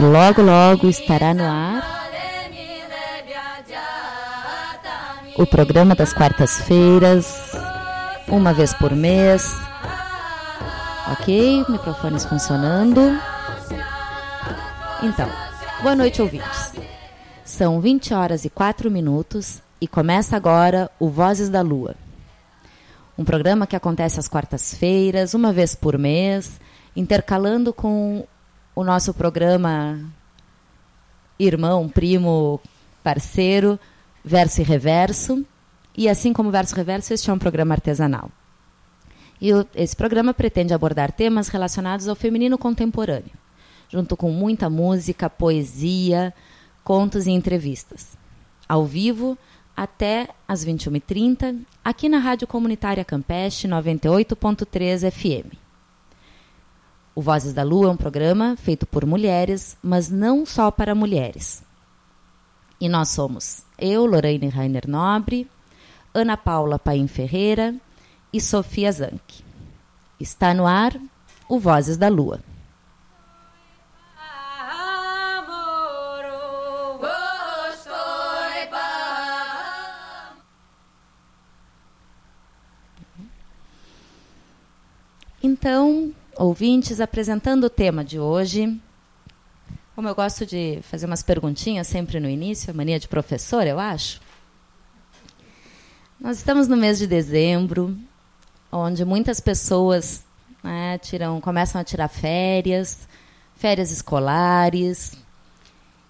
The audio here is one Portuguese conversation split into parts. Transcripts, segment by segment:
E logo, logo estará no ar o programa das quartas-feiras, uma vez por mês. Ok? Microfones funcionando. Então, boa noite, ouvintes. São 20 horas e 4 minutos e começa agora o Vozes da Lua. Um programa que acontece às quartas-feiras, uma vez por mês, intercalando com o nosso programa irmão, primo, parceiro, Verso e Reverso. E assim como Verso e Reverso, este é um programa artesanal. E o, esse programa pretende abordar temas relacionados ao feminino contemporâneo, junto com muita música, poesia, contos e entrevistas. Ao vivo, até às 21h30, aqui na Rádio Comunitária Campeste 98.3 FM. O Vozes da Lua é um programa feito por mulheres, mas não só para mulheres. E nós somos eu, Lorraine Rainer Nobre, Ana Paula Paim Ferreira e Sofia Zanck. Está no ar o Vozes da Lua. Então, ouvintes, apresentando o tema de hoje. Como eu gosto de fazer umas perguntinhas sempre no início, a mania de professor, eu acho. Nós estamos no mês de dezembro, onde muitas pessoas né, tiram, começam a tirar férias, férias escolares.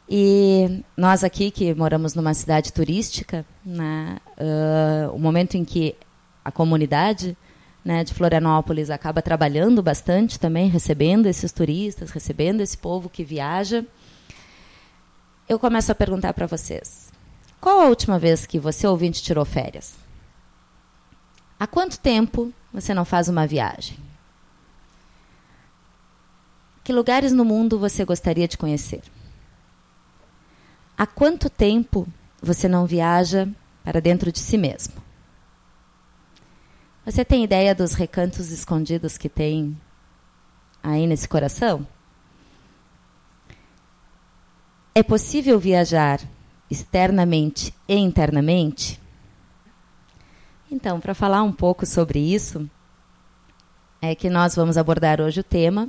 E nós aqui, que moramos numa cidade turística, né, uh, o momento em que a comunidade né, de Florianópolis acaba trabalhando bastante também, recebendo esses turistas, recebendo esse povo que viaja. Eu começo a perguntar para vocês: qual a última vez que você ouvinte tirou férias? Há quanto tempo você não faz uma viagem? Que lugares no mundo você gostaria de conhecer? Há quanto tempo você não viaja para dentro de si mesmo? Você tem ideia dos recantos escondidos que tem aí nesse coração? É possível viajar externamente e internamente? Então, para falar um pouco sobre isso, é que nós vamos abordar hoje o tema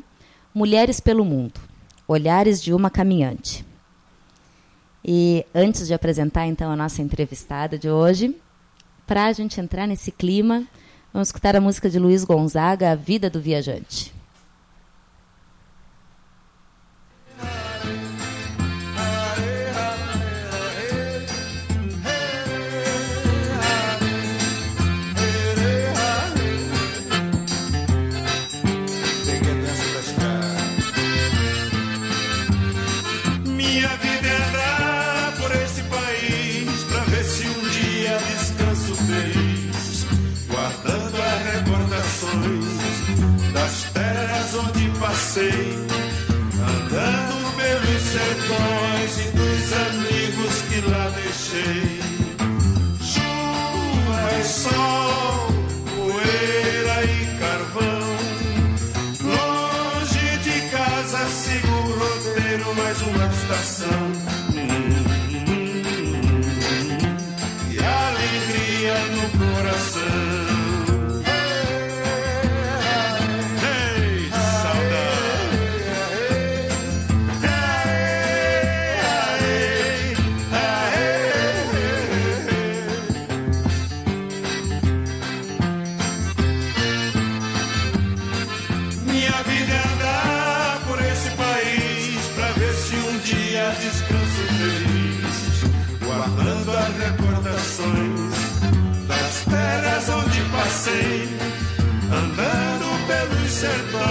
Mulheres pelo Mundo Olhares de uma Caminhante. E antes de apresentar então a nossa entrevistada de hoje, para a gente entrar nesse clima, Vamos escutar a música de Luiz Gonzaga, A Vida do Viajante. Descanso feliz, guardando as recordações das terras onde passei, andando pelos sertões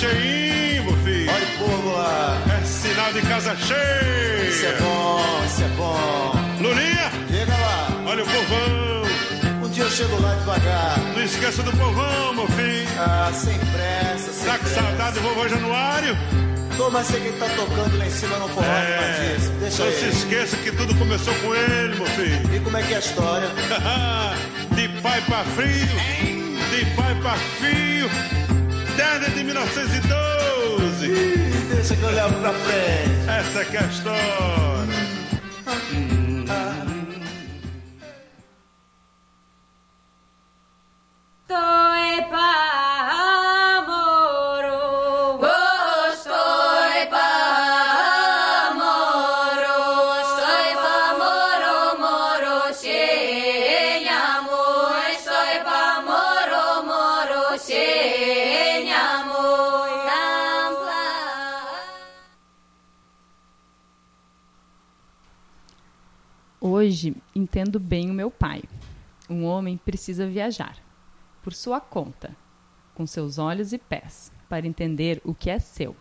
Cheinho, meu filho. Olha o povo lá. É sinal de casa cheia. Isso é bom, isso é bom. Lulinha, Diga lá. olha o povão. Um dia eu chego lá devagar. Não esqueça do povão, meu filho. Ah, sem pressa, sem Tá com pressa. saudade do vovô Januário? Tô, mas sei que ele tá tocando lá em cima no forró É, disso. Deixa não se ele. esqueça que tudo começou com ele, meu filho. E como é que é a história? de pai pra filho, de pai pra filho, desde 1912. Ih, deixa que eu levo pra frente. Essa que é a história. Hoje entendo bem o meu pai. Um homem precisa viajar, por sua conta, com seus olhos e pés, para entender o que é seu,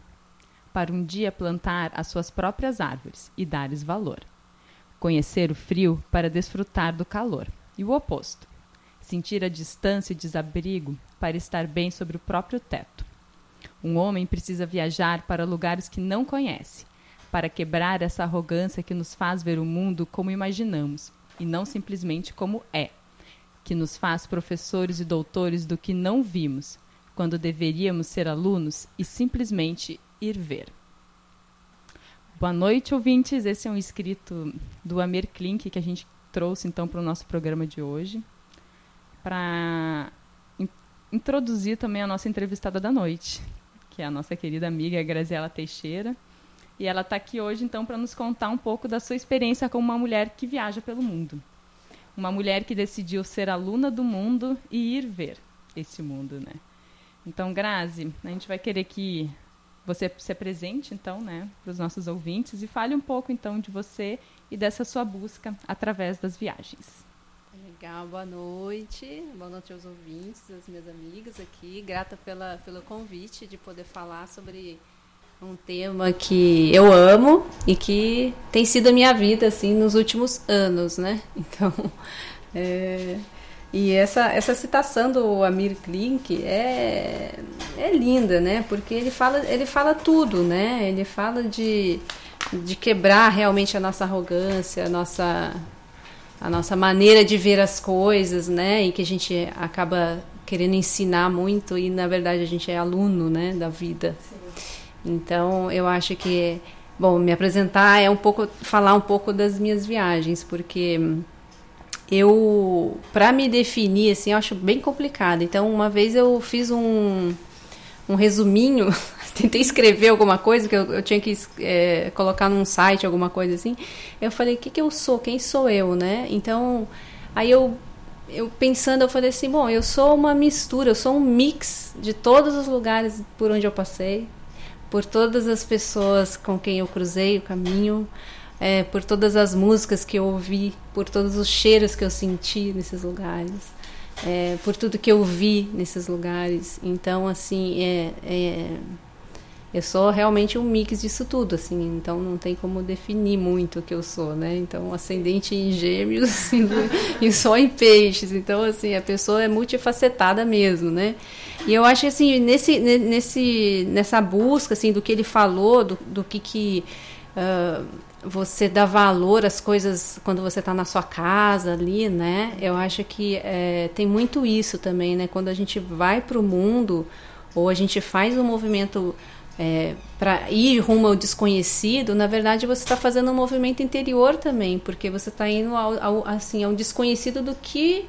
para um dia plantar as suas próprias árvores e dar-lhes valor. Conhecer o frio para desfrutar do calor, e o oposto. Sentir a distância e desabrigo para estar bem sobre o próprio teto. Um homem precisa viajar para lugares que não conhece, para quebrar essa arrogância que nos faz ver o mundo como imaginamos e não simplesmente como é, que nos faz professores e doutores do que não vimos, quando deveríamos ser alunos e simplesmente ir ver. Boa noite, ouvintes. Esse é um escrito do Amir Klink que a gente trouxe então para o nosso programa de hoje, para in- introduzir também a nossa entrevistada da noite, que é a nossa querida amiga Graziela Teixeira. E ela está aqui hoje, então, para nos contar um pouco da sua experiência como uma mulher que viaja pelo mundo. Uma mulher que decidiu ser aluna do mundo e ir ver esse mundo, né? Então, Grazi, a gente vai querer que você se apresente, então, né, para os nossos ouvintes e fale um pouco, então, de você e dessa sua busca através das viagens. Legal, boa noite. Boa noite aos ouvintes, às minhas amigas aqui. Grata pela, pelo convite de poder falar sobre um tema que eu amo e que tem sido a minha vida assim nos últimos anos, né? Então, é, e essa, essa citação do Amir Klink é, é linda, né? Porque ele fala, ele fala tudo, né? Ele fala de, de quebrar realmente a nossa arrogância, a nossa a nossa maneira de ver as coisas, né? E que a gente acaba querendo ensinar muito e na verdade a gente é aluno, né, da vida. Então, eu acho que bom, me apresentar é um pouco falar um pouco das minhas viagens, porque eu para me definir assim, eu acho bem complicado. Então, uma vez eu fiz um um resuminho, tentei escrever alguma coisa que eu, eu tinha que é, colocar num site, alguma coisa assim. Eu falei, o que, que eu sou? Quem sou eu, né? Então, aí eu, eu pensando, eu falei assim, bom, eu sou uma mistura, eu sou um mix de todos os lugares por onde eu passei, por todas as pessoas com quem eu cruzei o caminho, é, por todas as músicas que eu ouvi, por todos os cheiros que eu senti nesses lugares é, por tudo que eu vi nesses lugares. Então, assim, é, é, eu sou realmente um mix disso tudo, assim. Então, não tem como definir muito o que eu sou, né? Então, ascendente em gêmeos e só em peixes. Então, assim, a pessoa é multifacetada mesmo, né? E eu acho, assim, nesse, nesse, nessa busca, assim, do que ele falou, do, do que que... Uh, você dá valor às coisas quando você está na sua casa ali, né? Eu acho que é, tem muito isso também, né? Quando a gente vai para o mundo ou a gente faz um movimento é, para ir rumo ao desconhecido, na verdade você está fazendo um movimento interior também, porque você está indo ao, ao, assim, ao desconhecido do que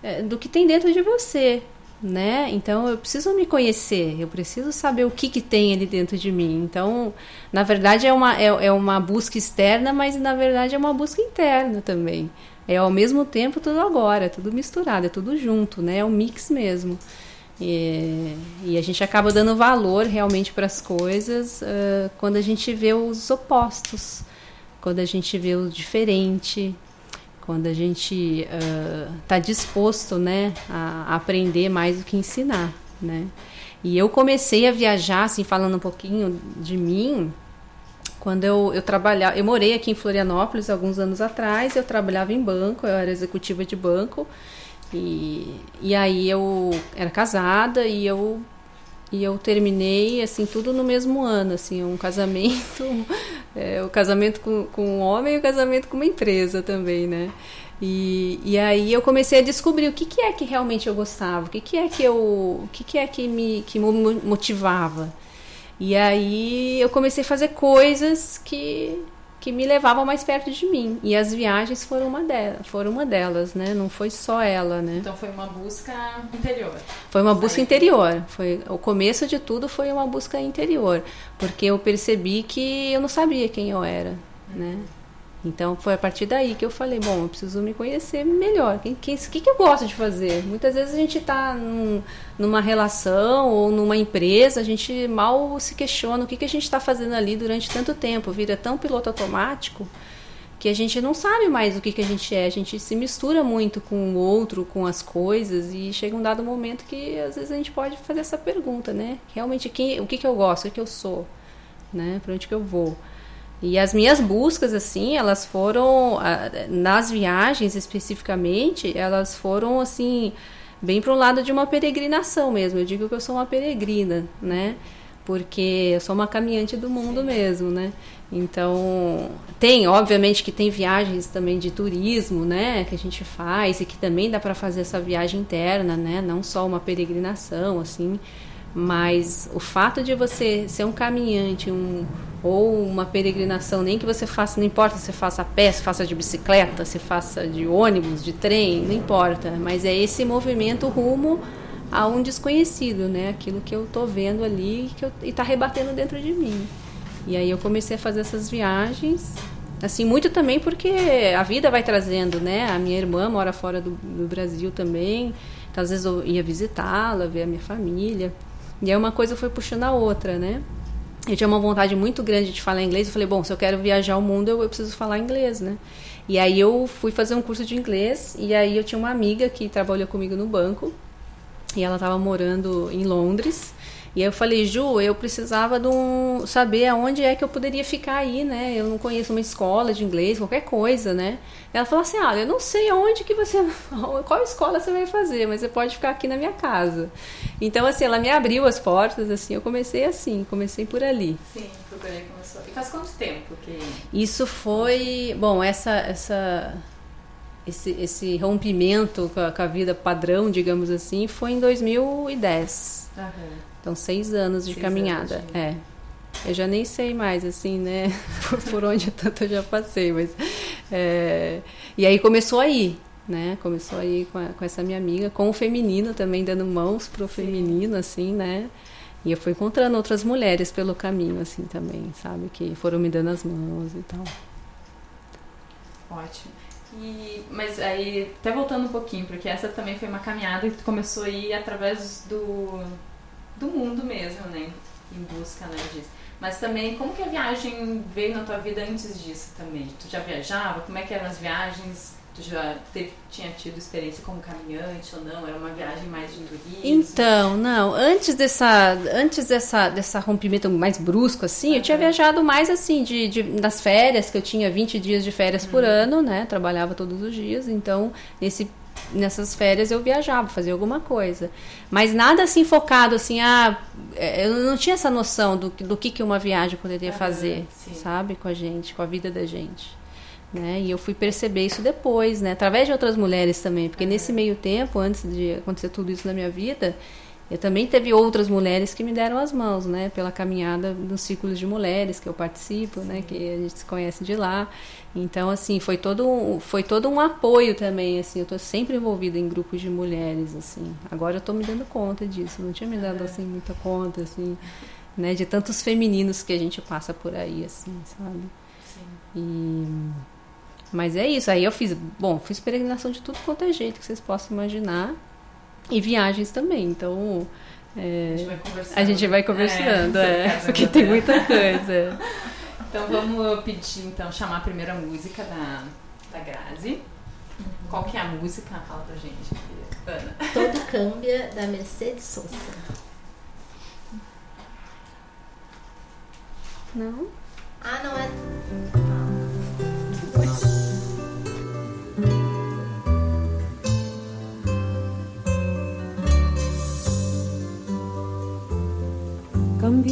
é, do que tem dentro de você, né? Então eu preciso me conhecer, eu preciso saber o que, que tem ali dentro de mim. Então, na verdade, é uma, é, é uma busca externa, mas na verdade é uma busca interna também. É ao mesmo tempo tudo agora, tudo misturado, é tudo junto, né? É um mix mesmo. E, e a gente acaba dando valor realmente para as coisas uh, quando a gente vê os opostos, quando a gente vê o diferente, quando a gente está uh, disposto né, a, aprender mais do que ensinar. Né? E eu comecei a viajar, assim, falando um pouquinho de mim, quando eu, eu trabalhava, eu morei aqui em Florianópolis alguns anos atrás, eu trabalhava em banco, eu era executiva de banco, e, e aí eu era casada e eu e eu terminei assim tudo no mesmo ano assim um casamento é, o casamento com, com um homem e o casamento com uma empresa também né? E, e aí eu comecei a descobrir o que, que é que realmente eu gostava o que, que é que eu o que, que é que me que me motivava. E aí eu comecei a fazer coisas que que me levavam mais perto de mim. E as viagens foram uma, delas, foram uma delas, né? Não foi só ela, né? Então foi uma busca interior. Foi uma busca interior. Foi o começo de tudo foi uma busca interior, porque eu percebi que eu não sabia quem eu era, né? Então foi a partir daí que eu falei, bom, eu preciso me conhecer melhor. O que, que, que, que eu gosto de fazer? Muitas vezes a gente está num, numa relação ou numa empresa, a gente mal se questiona o que, que a gente está fazendo ali durante tanto tempo, vira tão piloto automático que a gente não sabe mais o que, que a gente é, a gente se mistura muito com o outro, com as coisas, e chega um dado momento que às vezes a gente pode fazer essa pergunta, né? Realmente, quem, o que, que eu gosto, o que, que eu sou, né? Para onde que eu vou? E as minhas buscas, assim, elas foram, nas viagens especificamente, elas foram, assim, bem para o lado de uma peregrinação mesmo. Eu digo que eu sou uma peregrina, né? Porque eu sou uma caminhante do mundo Sim. mesmo, né? Então, tem, obviamente que tem viagens também de turismo, né, que a gente faz e que também dá para fazer essa viagem interna, né, não só uma peregrinação, assim, mas o fato de você ser um caminhante um, ou uma peregrinação, nem que você faça, não importa se faça a pé, se faça de bicicleta, se faça de ônibus, de trem, não importa. Mas é esse movimento rumo a um desconhecido, né? Aquilo que eu estou vendo ali que eu, e está rebatendo dentro de mim. E aí eu comecei a fazer essas viagens, assim, muito também porque a vida vai trazendo, né? A minha irmã mora fora do, do Brasil também, então às vezes eu ia visitá-la, ver a minha família. E aí uma coisa foi puxando a outra, né? Eu tinha uma vontade muito grande de falar inglês. Eu falei, bom, se eu quero viajar o mundo, eu, eu preciso falar inglês, né? E aí eu fui fazer um curso de inglês. E aí eu tinha uma amiga que trabalhou comigo no banco. E ela estava morando em Londres. E aí eu falei, Ju, eu precisava de um, saber aonde é que eu poderia ficar aí, né? Eu não conheço uma escola de inglês, qualquer coisa, né? Ela falou assim, ah, eu não sei aonde que você, qual escola você vai fazer, mas você pode ficar aqui na minha casa. Então, assim, ela me abriu as portas, assim, eu comecei assim, comecei por ali. Sim, procurei começou. E faz quanto tempo que... Isso foi, bom, essa, essa esse, esse rompimento com a, com a, vida padrão, digamos assim, foi em 2010. Uhum. Então, seis anos de seis caminhada. Anos, é. Eu já nem sei mais, assim, né? por, por onde tanto eu já passei, mas. É... E aí começou aí, né? Começou aí com, a, com, essa minha amiga, com o feminino também, dando mãos pro Sim. feminino, assim, né? E eu fui encontrando outras mulheres pelo caminho, assim, também, sabe? Que foram me dando as mãos e tal. Ótimo. E, mas aí, até voltando um pouquinho, porque essa também foi uma caminhada que tu começou a ir através do, do mundo mesmo, né? Em busca né, disso. Mas também, como que a viagem veio na tua vida antes disso também? Tu já viajava? Como é que eram as viagens? Tu já teve, tinha tido experiência como caminhante ou não? Era uma viagem mais de turismo? Então, não, antes dessa, antes dessa, dessa rompimento mais brusco, assim, eu tinha viajado mais, assim, de, de, nas férias, que eu tinha 20 dias de férias por ano, né, trabalhava todos os dias, então, nesse, nessas férias eu viajava, fazia alguma coisa. Mas nada, assim, focado, assim, ah, é, eu não tinha essa noção do, que- do que, que uma viagem poderia Aham, fazer, sim. sabe, com a gente, com a vida da gente. Né? E eu fui perceber isso depois, né? Através de outras mulheres também, porque nesse meio tempo, antes de acontecer tudo isso na minha vida, eu também teve outras mulheres que me deram as mãos, né? Pela caminhada nos círculos de mulheres que eu participo, né? Que a gente se conhece de lá. Então, assim, foi todo, um- foi todo um apoio também, assim. Eu tô sempre envolvida em grupos de mulheres, assim. Agora eu tô me dando conta disso. Não tinha me dado, assim, muita conta, assim, né? De tantos femininos que a gente passa por aí, assim, sabe? E... Mas é isso. Aí eu fiz, bom, fiz peregrinação de tudo quanto é jeito que vocês possam imaginar. E viagens também. Então, é, A gente vai conversando. a gente vai conversando, é, sobre porque cada tem muita coisa. Então vamos pedir, então, chamar a primeira música da, da Grazi. Qual que é a música? Fala pra gente, Ana. Todo Câmbia, da Mercedes Sosa. Não? Ah, não é.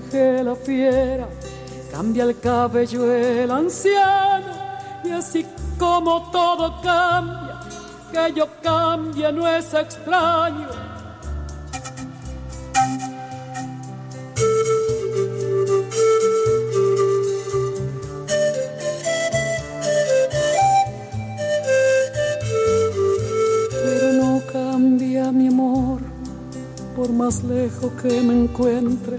La fiera. Cambia el cabello el anciano. Y así como todo cambia, que yo cambie no es extraño. pero no cambia mi amor por más lejos que me encuentre,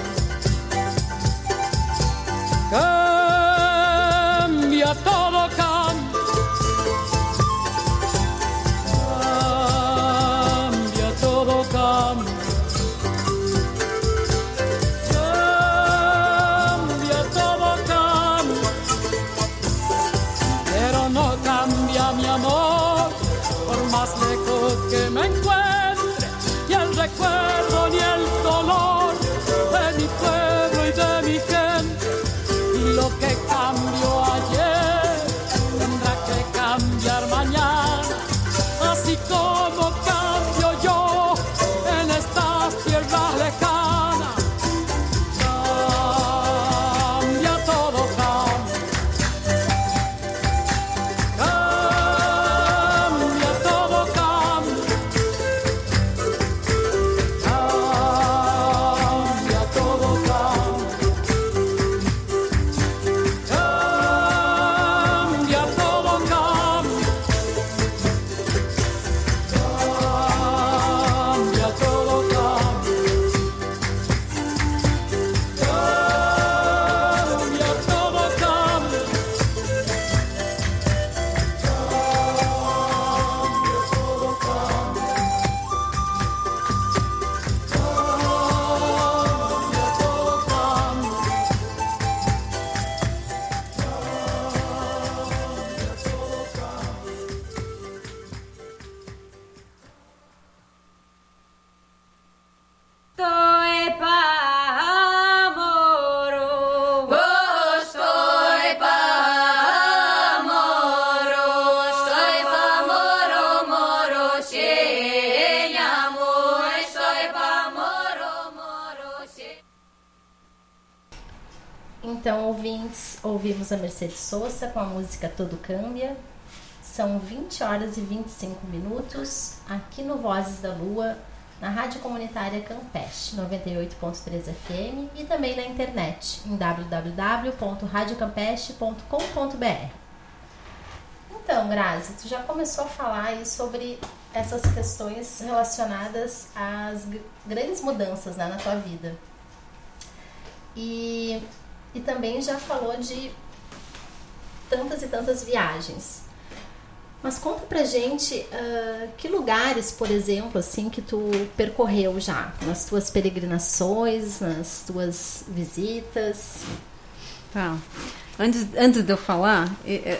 Com a música Todo Câmbia. São 20 horas e 25 minutos aqui no Vozes da Lua, na Rádio Comunitária Campeche, 98.3 FM e também na internet em www.radiocampeche.com.br. Então, Grazi, tu já começou a falar aí sobre essas questões relacionadas às gr- grandes mudanças né, na tua vida. E, e também já falou de tantas e tantas viagens. Mas conta pra gente ah, que lugares, por exemplo, assim, que tu percorreu já nas tuas peregrinações, nas tuas visitas. Tá. Antes, antes de eu falar,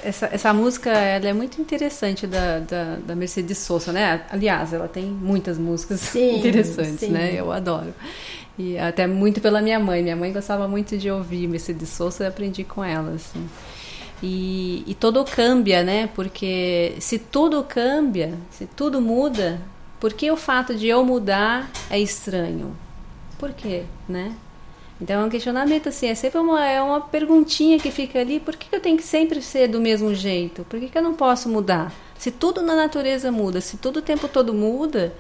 essa, essa música ela é muito interessante da, da, da Mercedes Sosa, né? Aliás, ela tem muitas músicas Sim, interessantes, sim. né? Eu adoro. E até muito pela minha mãe. Minha mãe gostava muito de ouvir Mercedes Sosa e aprendi com ela, assim. E, e tudo cambia, né? Porque se tudo cambia, se tudo muda, por que o fato de eu mudar é estranho? Por quê, né? Então é um questionamento assim, é sempre uma, é uma perguntinha que fica ali, por que eu tenho que sempre ser do mesmo jeito? Por que, que eu não posso mudar? Se tudo na natureza muda, se tudo o tempo todo muda,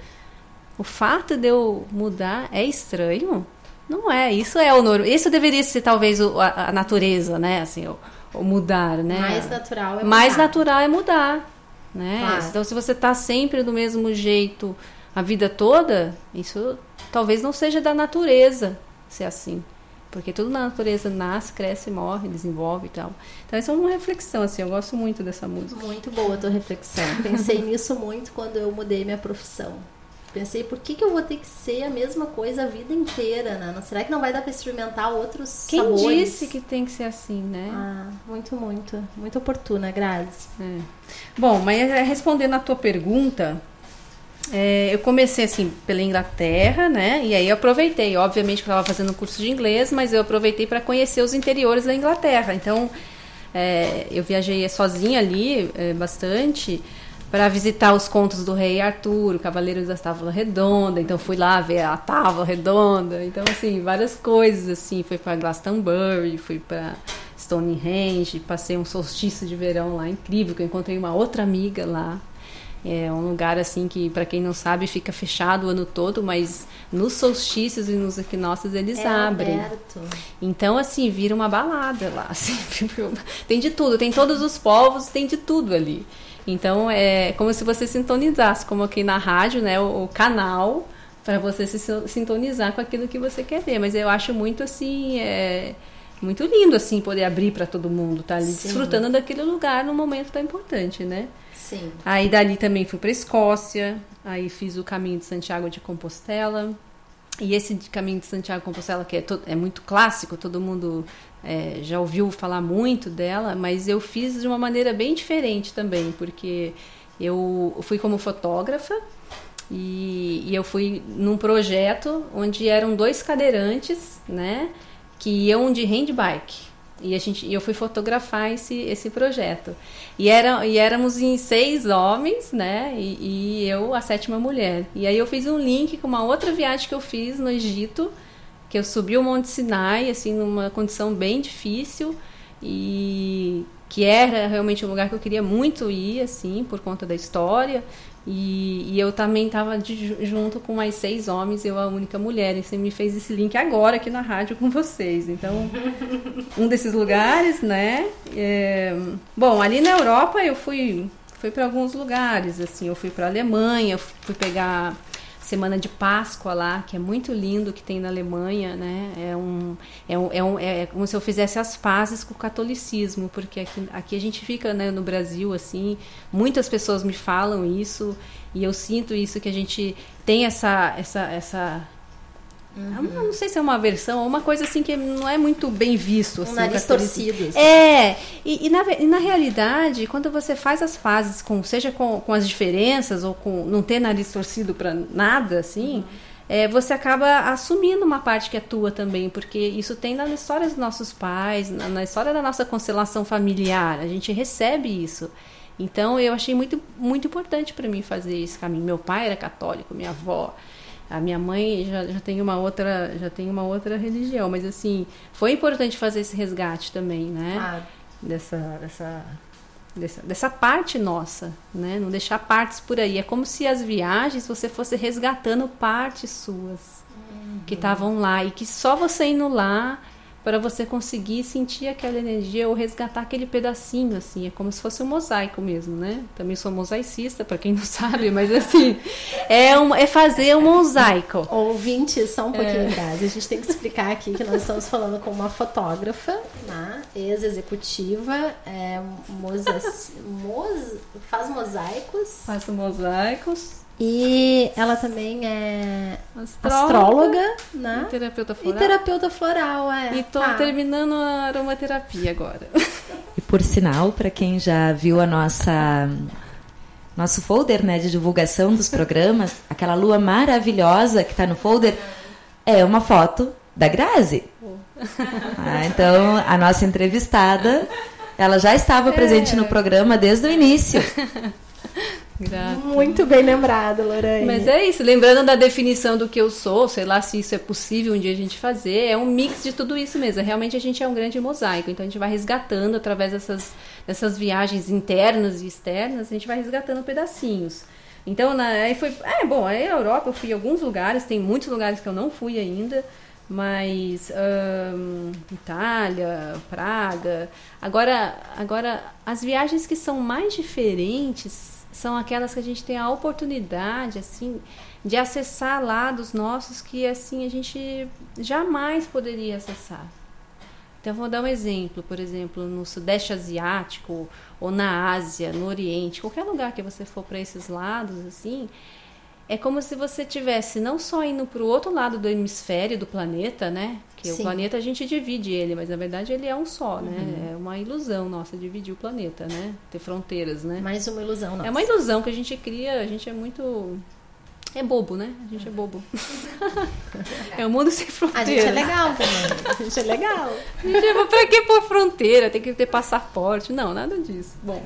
o fato de eu mudar é estranho? Não é, isso é o normal. Isso deveria ser talvez a, a natureza, né? Assim, o mudar, né? Mais natural é Mais mudar. natural é mudar, né? Claro. Então se você está sempre do mesmo jeito a vida toda, isso talvez não seja da natureza ser assim. Porque tudo na natureza nasce, cresce, morre, desenvolve e tal. Então, essa é uma reflexão, assim, eu gosto muito dessa música. Muito boa a tua reflexão. Pensei nisso muito quando eu mudei minha profissão. Pensei, por que, que eu vou ter que ser a mesma coisa a vida inteira, né? Será que não vai dar para experimentar outros Quem sabores? disse que tem que ser assim, né? Ah, muito, muito. Muito oportuna, Grazi. É. Bom, mas é, respondendo a tua pergunta, é, eu comecei assim pela Inglaterra, né? E aí eu aproveitei, obviamente que eu estava fazendo um curso de inglês, mas eu aproveitei para conhecer os interiores da Inglaterra. Então, é, eu viajei sozinha ali é, bastante para visitar os contos do Rei Arthur, o Cavaleiro da Távola Redonda. Então fui lá ver a Távola Redonda. Então assim várias coisas assim. Fui para Glastonbury, fui para Stonehenge, passei um solstício de verão lá incrível, que eu encontrei uma outra amiga lá. É um lugar assim que, para quem não sabe, fica fechado o ano todo, mas nos solstícios e nos equinócios eles É abrem. aberto. Então, assim, vira uma balada lá. assim, tem de tudo, tem todos os povos, tem de tudo ali. Então, é como se você sintonizasse, como aqui na rádio, né, o, o canal, para você se sin- sintonizar com aquilo que você quer ver. Mas eu acho muito, assim, é, muito lindo, assim, poder abrir para todo mundo, tá ali Sim. desfrutando daquele lugar num momento tão importante, né? Sim. Aí dali também fui para Escócia, aí fiz o caminho de Santiago de Compostela. E esse caminho de Santiago de Compostela, que é, to- é muito clássico, todo mundo é, já ouviu falar muito dela, mas eu fiz de uma maneira bem diferente também, porque Eu fui como fotógrafa e, e eu fui num projeto onde eram dois cadeirantes, né, que iam de handbike. E a gente, eu fui fotografar esse, esse projeto. E, era, e éramos em seis homens, né? E, e eu, a sétima mulher. E aí eu fiz um link com uma outra viagem que eu fiz no Egito, que eu subi o Monte Sinai, assim, numa condição bem difícil. E que era realmente um lugar que eu queria muito ir, assim, por conta da história. E, e eu também estava junto com mais seis homens, eu a única mulher. E você me fez esse link agora aqui na rádio com vocês. Então, um desses lugares, né? É, bom, ali na Europa eu fui, fui para alguns lugares. Assim, eu fui para Alemanha, fui pegar Semana de Páscoa lá, que é muito lindo, que tem na Alemanha, né? É, um, é, um, é, um, é como se eu fizesse as pazes com o catolicismo, porque aqui, aqui a gente fica né, no Brasil, assim, muitas pessoas me falam isso, e eu sinto isso, que a gente tem essa, essa, essa Uhum. Não sei se é uma versão, uma coisa assim que não é muito bem visto. Assim, um nariz torcido. Assim. É, e, e, na, e, na, realidade, quando você faz as fases, com, seja com, com as diferenças ou com não ter nariz torcido para nada, assim, uhum. é, você acaba assumindo uma parte que é tua também, porque isso tem na história dos nossos pais, na, na história da nossa constelação familiar, a gente recebe isso. Então, eu achei muito, muito importante para mim fazer esse caminho. Meu pai era católico, minha avó. A minha mãe já, já tem uma outra já tem uma outra religião, mas assim foi importante fazer esse resgate também, né? Claro. Dessa, dessa dessa, dessa parte nossa, né? Não deixar partes por aí. É como se as viagens você fosse resgatando partes suas uhum. que estavam lá e que só você indo lá para você conseguir sentir aquela energia ou resgatar aquele pedacinho, assim, é como se fosse um mosaico mesmo, né? Também sou mosaicista, para quem não sabe, mas assim, é, um, é fazer um mosaico. Ouvinte, só um pouquinho é. atrás, a gente tem que explicar aqui que nós estamos falando com uma fotógrafa, né? ex-executiva, é, mosa, mos, faz mosaicos. Faz mosaicos e ela também é astróloga, astróloga né? E terapeuta floral. E terapeuta floral, é. E tô ah. terminando a aromaterapia agora. E por sinal, para quem já viu a nossa nosso folder, né, de divulgação dos programas, aquela lua maravilhosa que está no folder é uma foto da Grazi. Ah, então, a nossa entrevistada, ela já estava presente é. no programa desde o início. Muito bem lembrado, Lorraine. Mas é isso, lembrando da definição do que eu sou, sei lá se isso é possível um dia a gente fazer, é um mix de tudo isso mesmo. Realmente a gente é um grande mosaico, então a gente vai resgatando através dessas, dessas viagens internas e externas, a gente vai resgatando pedacinhos. Então, na, aí foi. É, bom, aí a Europa eu fui em alguns lugares, tem muitos lugares que eu não fui ainda, mas um, Itália, Praga. Agora, agora, as viagens que são mais diferentes são aquelas que a gente tem a oportunidade assim de acessar lados nossos que assim a gente jamais poderia acessar. Então vou dar um exemplo, por exemplo, no sudeste asiático ou na Ásia, no Oriente, qualquer lugar que você for para esses lados assim, é como se você tivesse não só indo para o outro lado do hemisfério do planeta, né? Que Sim. o planeta a gente divide ele, mas na verdade ele é um só, né? uhum. né? É uma ilusão nossa dividir o planeta, né? Ter fronteiras, né? Mais uma ilusão nossa. É uma ilusão que a gente cria, a gente é muito é bobo, né? A gente é bobo. é o um mundo sem fronteira. A gente é legal também. A gente é legal. A gente é, pra que pôr fronteira? Tem que ter passaporte. Não, nada disso. Bom,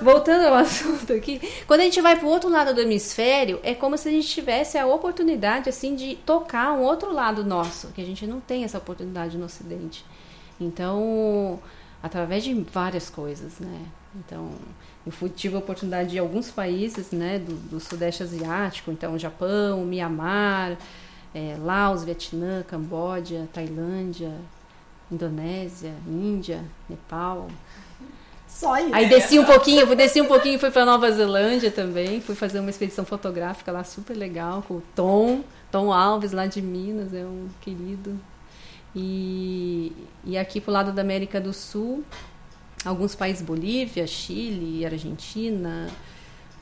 voltando ao assunto aqui. Quando a gente vai pro outro lado do hemisfério, é como se a gente tivesse a oportunidade, assim, de tocar um outro lado nosso. Que a gente não tem essa oportunidade no Ocidente. Então, através de várias coisas, né? Então, eu fui, tive a oportunidade de ir alguns países né, do, do Sudeste Asiático, então Japão, Mianmar, é, Laos, Vietnã, Camboja, Tailândia, Indonésia, Índia, Nepal. Só isso. Aí desci um pouquinho, fui desci um pouquinho, fui para Nova Zelândia também, fui fazer uma expedição fotográfica lá super legal com o Tom, Tom Alves lá de Minas, é um querido. E, e aqui pro lado da América do Sul, alguns países, Bolívia, Chile, Argentina,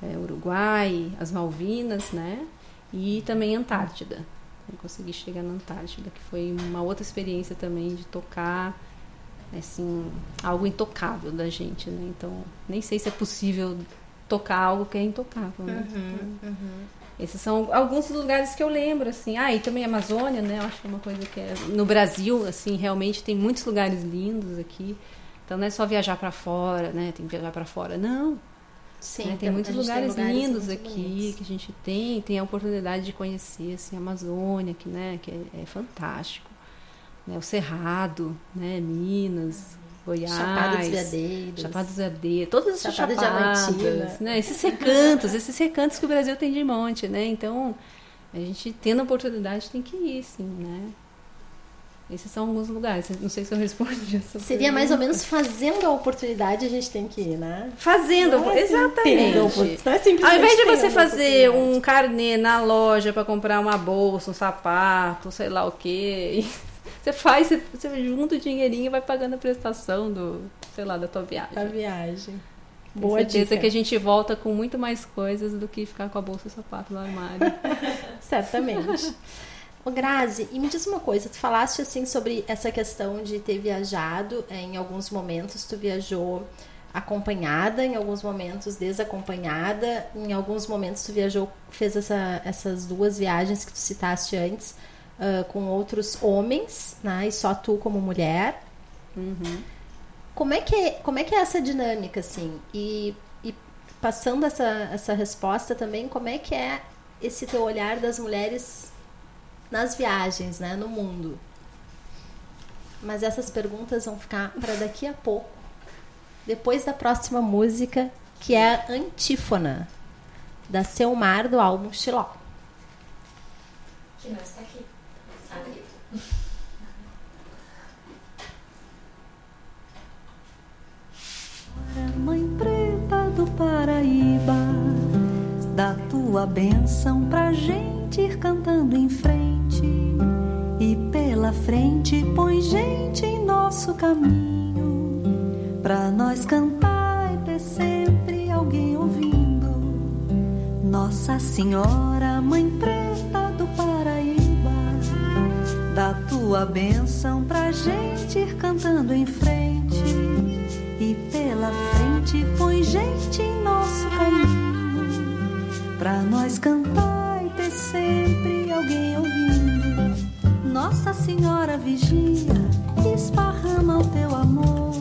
é, Uruguai, as Malvinas, né? E também Antártida. Eu consegui chegar na Antártida, que foi uma outra experiência também de tocar, assim, algo intocável da gente, né? Então, nem sei se é possível tocar algo que é intocável. Né? Uhum, Esses são alguns dos lugares que eu lembro, assim. Ah, e também a Amazônia, né? Eu acho que é uma coisa que é... No Brasil, assim, realmente tem muitos lugares lindos aqui. Então não é só viajar para fora, né? Tem que viajar para fora. Não, Sim, né? Tem muitos gente lugares, lindos aqui bonitos. que a gente tem, tem a oportunidade de conhecer assim, a Amazônia, que, né, que é, é fantástico. Né? O Cerrado, né? Minas, Goiás. Chapada dos Veadeiros. Chapada dos Veadeiros, todas essas Chapada chapadas, Diamantina. né? Esses recantos, esses recantos que o Brasil tem de monte, né? Então, a gente tendo a oportunidade tem que ir, sim, né? Esses são alguns lugares. Não sei se eu respondi essa Seria mais ou pergunta. menos fazendo a oportunidade a gente tem que ir, né? Fazendo, Não é exatamente. não é Ao invés de você fazer um carnê na loja para comprar uma bolsa, um sapato, sei lá o quê, você faz, você, você junta o dinheirinho e vai pagando a prestação do, sei lá, da tua viagem. A viagem. Tenho Boa certeza dica. que a gente volta com muito mais coisas do que ficar com a bolsa e o sapato no armário. Certamente. Ô Grazi, e me diz uma coisa, tu falaste assim sobre essa questão de ter viajado, eh, em alguns momentos tu viajou acompanhada, em alguns momentos desacompanhada, em alguns momentos tu viajou, fez essa, essas duas viagens que tu citaste antes, ah, com outros homens, né, e só tu como mulher. Como é que é, como é que é essa dinâmica assim? E, e passando essa, essa resposta também, como é que é esse teu olhar das mulheres nas viagens, né, no mundo? Mas essas perguntas vão ficar para daqui a pouco, depois da próxima música, que é a Antífona, da Selmar do álbum Xiló. Que não está aqui. Aqui. Mãe preta do Paraíba, dá tua bênção pra gente ir cantando em frente. E pela frente põe gente em nosso caminho, pra nós cantar e ter sempre alguém ouvindo. Nossa Senhora, Mãe preta do Paraíba, dá tua bênção pra gente ir cantando em frente. E pela frente põe gente em nosso caminho Pra nós cantar e ter sempre alguém ouvindo Nossa Senhora vigia, esparrama o teu amor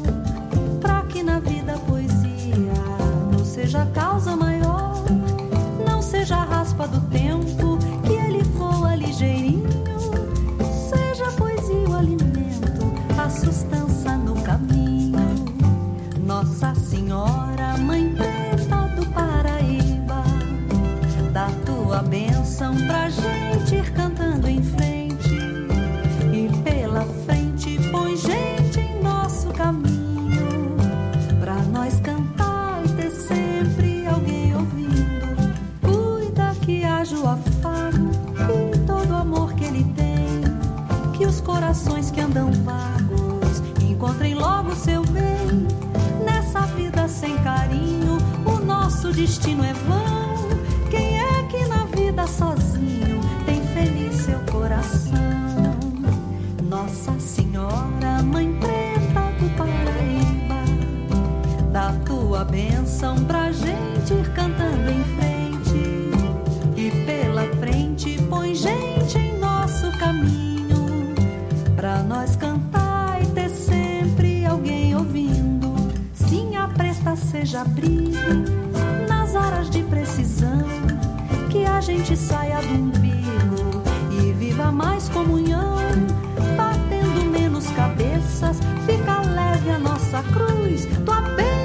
Pra que na vida a poesia não seja causa maior Não seja a raspa do tempo andam vagos encontrem logo seu bem. Nessa vida sem carinho, o nosso destino é vão. Nas horas de precisão, que a gente saia do umbigo e viva mais comunhão, batendo menos cabeças, fica leve a nossa cruz, tua bênção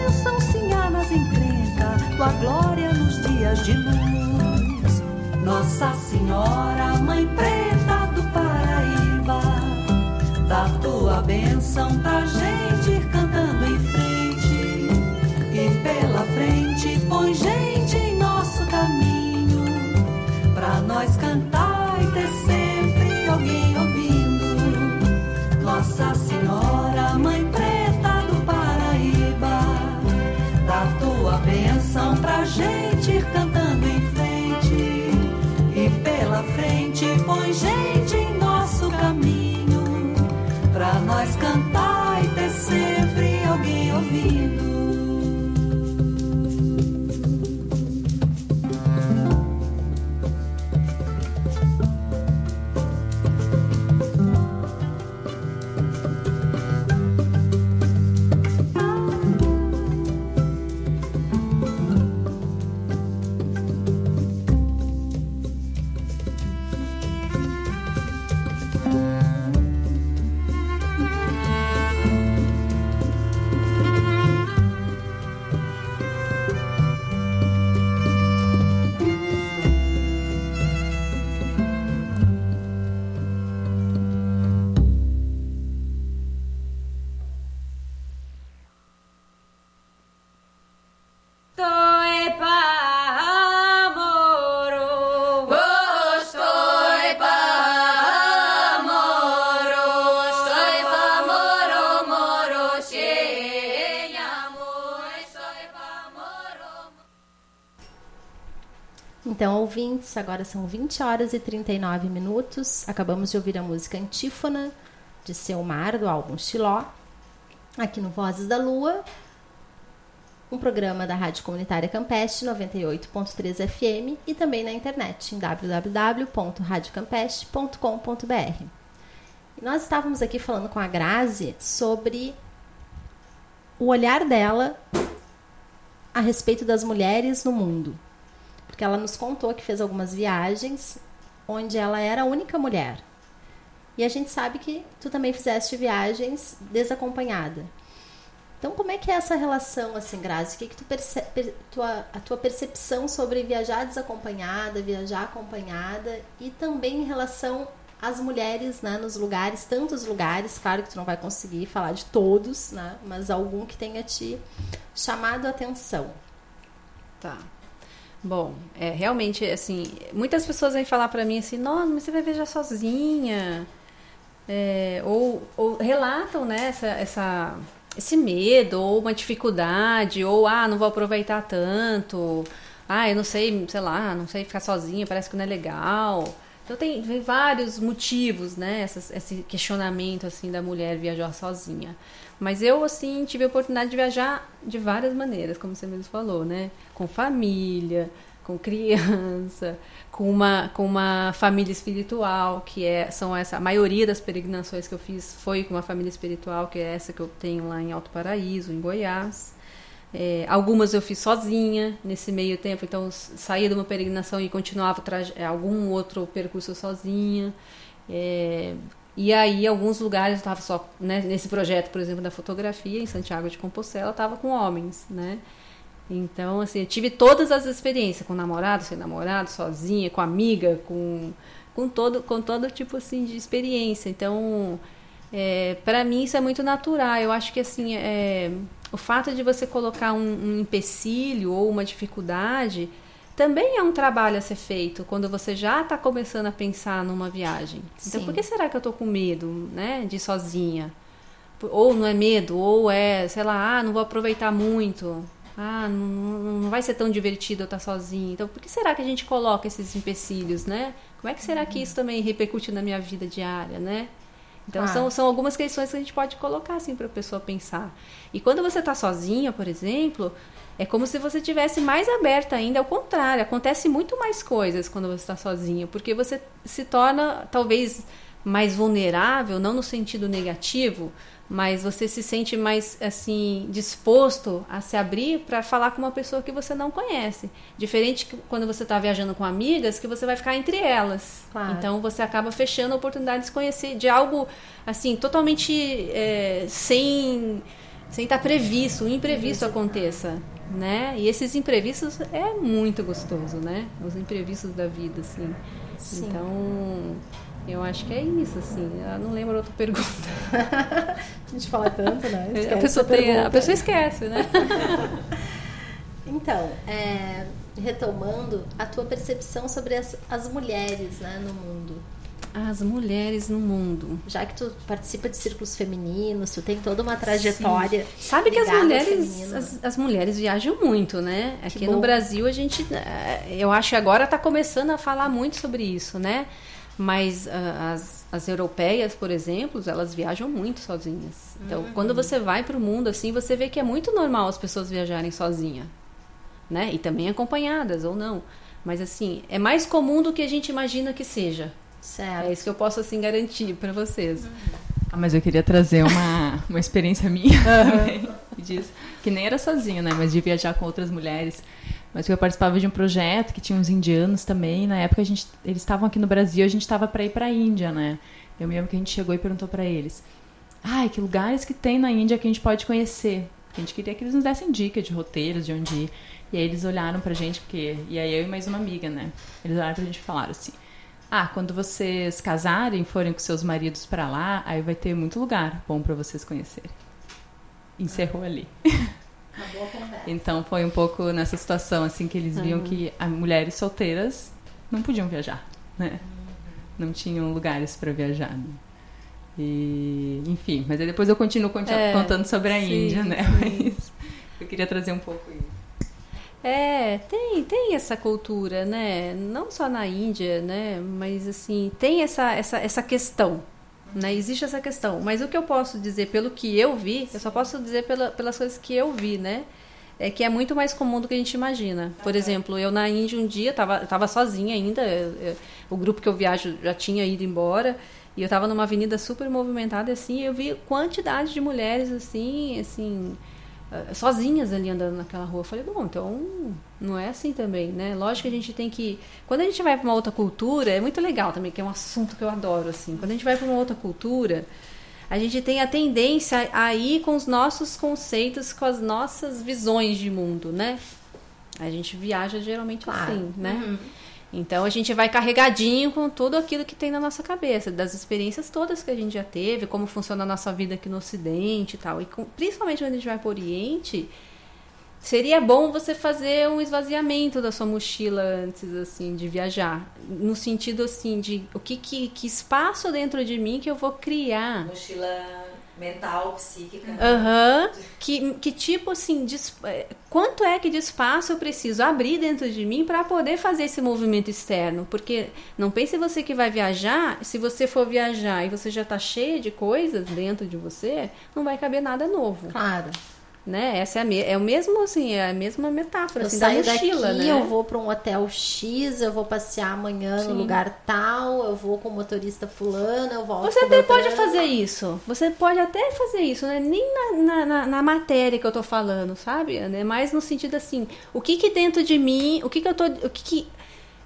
há nas encrencas, tua glória nos dias de luz. Nossa Senhora, Mãe Preta do Paraíba, dá tua bênção pra gente ir cantando em põe gente em nosso caminho, pra nós cantar e ter sempre alguém ouvindo. Nossa Senhora, Mãe Preta do Paraíba, dá tua bênção pra gente ir cantando em frente. E pela frente põe gente em nosso caminho, pra nós cantar e ter sempre alguém ouvindo. Ouvintes, agora são 20 horas e 39 minutos. Acabamos de ouvir a música Antífona, de Seu Mar, do álbum Xiló, aqui no Vozes da Lua, um programa da Rádio Comunitária Campeste 98.3 FM e também na internet em www.radiocampeste.com.br. Nós estávamos aqui falando com a Grazi sobre o olhar dela a respeito das mulheres no mundo. Porque ela nos contou que fez algumas viagens onde ela era a única mulher. E a gente sabe que tu também fizeste viagens desacompanhada. Então, como é que é essa relação, assim, Grazi? O que, que tu percebe, tua, a tua percepção sobre viajar desacompanhada, viajar acompanhada e também em relação às mulheres, né, nos lugares, tantos lugares, claro que tu não vai conseguir falar de todos, né, mas algum que tenha te chamado a atenção. Tá. Bom, é, realmente, assim, muitas pessoas vêm falar para mim assim, nossa, mas você vai viajar sozinha, é, ou, ou, relatam, né, essa, essa esse medo, ou uma dificuldade, ou ah, não vou aproveitar tanto, ah, eu não sei, sei lá, não sei ficar sozinha, parece que não é legal. Então tem, tem vários motivos, né, essa, esse questionamento assim da mulher viajar sozinha. Mas eu assim tive a oportunidade de viajar de várias maneiras, como você mesmo falou, né, com família, com criança, com uma, com uma família espiritual, que é, são essa, a maioria das peregrinações que eu fiz foi com uma família espiritual, que é essa que eu tenho lá em Alto Paraíso, em Goiás. É, algumas eu fiz sozinha nesse meio tempo, então saía de uma peregrinação e continuava é, algum outro percurso sozinha. É, e aí, alguns lugares estava só, né, nesse projeto, por exemplo, da fotografia, em Santiago de Compostela, estava com homens, né? Então, assim, eu tive todas as experiências, com namorado, sem namorado, sozinha, com amiga, com, com, todo, com todo tipo, assim, de experiência. Então, é, para mim isso é muito natural. Eu acho que, assim, é, o fato de você colocar um, um empecilho ou uma dificuldade também é um trabalho a ser feito quando você já está começando a pensar numa viagem. Então, Sim. por que será que eu estou com medo, né, de ir sozinha? Ou não é medo, ou é, sei lá, ah, não vou aproveitar muito ah, não, não vai ser tão divertido eu estar sozinha. Então, por que será que a gente coloca esses empecilhos, né? Como é que será que isso também repercute na minha vida diária, né? Então, ah. são, são algumas questões que a gente pode colocar, assim, para a pessoa pensar. E quando você está sozinha, por exemplo, é como se você tivesse mais aberta ainda, ao contrário, acontece muito mais coisas quando você está sozinha, porque você se torna, talvez, mais vulnerável, não no sentido negativo, mas você se sente mais assim disposto a se abrir para falar com uma pessoa que você não conhece. Diferente que quando você está viajando com amigas, que você vai ficar entre elas. Claro. Então você acaba fechando a oportunidade de se conhecer de algo assim totalmente é, sem sem estar previsto, um imprevisto aconteça, né? E esses imprevistos é muito gostoso, né? Os imprevistos da vida, assim. Sim. Então eu acho que é isso, assim. Eu não lembro outra pergunta. a gente fala tanto, né? Esquece a, pessoa a, tem, a pessoa esquece, né? então, é, retomando a tua percepção sobre as, as mulheres né, no mundo. As mulheres no mundo. Já que tu participa de círculos femininos, tu tem toda uma trajetória. Sim. Sabe que as mulheres, as, as, mulheres viajam muito, né? Aqui no Brasil a gente, é, eu acho que agora está começando a falar muito sobre isso, né? Mas uh, as, as europeias, por exemplo, elas viajam muito sozinhas. Então, uhum. quando você vai para o mundo assim, você vê que é muito normal as pessoas viajarem sozinha, né? E também acompanhadas ou não. Mas assim, é mais comum do que a gente imagina que seja. Certo. É isso que eu posso assim garantir para vocês. Uhum. Ah, mas eu queria trazer uma, uma experiência minha também, disso, que nem era sozinha, né? Mas de viajar com outras mulheres. Mas eu participava de um projeto que tinha uns indianos também. Na época a gente, eles estavam aqui no Brasil, a gente estava para ir para a Índia, né? Eu me lembro que a gente chegou e perguntou para eles: "Ai, que lugares que tem na Índia que a gente pode conhecer?" A gente queria que eles nos dessem dicas de roteiros, de onde ir. E aí eles olharam pra gente, porque. E aí eu e mais uma amiga, né? Eles olharam pra gente e falaram assim: Ah, quando vocês casarem, forem com seus maridos para lá, aí vai ter muito lugar bom para vocês conhecerem. Encerrou ali. Acabou a conversa. Então foi um pouco nessa situação assim que eles viam uhum. que as mulheres solteiras não podiam viajar, né? Uhum. Não tinham lugares para viajar. Né? E, enfim, mas aí depois eu continuo cont é, contando sobre a sim, Índia, né? Sim. Mas eu queria trazer um pouco isso. É, tem, tem essa cultura, né? Não só na Índia, né? Mas assim, tem essa, essa, essa questão. Né? Existe essa questão. Mas o que eu posso dizer pelo que eu vi, eu só posso dizer pela, pelas coisas que eu vi, né? É que é muito mais comum do que a gente imagina. Por exemplo, eu na Índia um dia, tava, tava sozinha ainda, eu- eu- o grupo que eu viajo já tinha ido embora, e eu tava numa avenida super movimentada, assim, e eu vi quantidade de mulheres, assim, assim, sozinhas ali andando naquela rua. Eu falei, bom, então não é assim também, né? Lógico que a gente tem que. Quando a gente vai para uma outra cultura, é muito legal também, que é um assunto que eu adoro, assim. Quando a gente vai para uma outra cultura, a gente tem a tendência a ir com os nossos conceitos, com as nossas visões de mundo, né? A gente viaja geralmente Claro. assim, né? Uhum. Então a gente vai carregadinho com tudo aquilo que tem na nossa cabeça, das experiências todas que a gente já teve, como funciona a nossa vida aqui no Ocidente e tal. E com- principalmente quando a gente vai para o Oriente, seria bom você fazer um esvaziamento da sua mochila antes assim de viajar, no sentido assim de o que que, que espaço dentro de mim que eu vou criar. Mochila mental, psíquica. Aham. Que, que tipo assim, de, eh, quanto é que de espaço eu preciso abrir dentro de mim para poder fazer esse movimento externo? Porque não pense você que vai viajar, se você for viajar e você já tá cheia de coisas dentro de você, não vai caber nada novo, Claro. Né? Essa é, a me- é o mesmo assim, é a mesma metáfora Eu assim, da saio mochila, daqui, né? eu vou para um hotel X, eu vou passear amanhã Sim. no lugar tal, eu vou com o motorista fulano, eu volto Você até pode fazer isso. Você pode até fazer isso, né? Nem na, na, na- matéria que eu tô falando, sabe? É mais no sentido assim, o que que dentro de mim, o que que eu tô, o que que,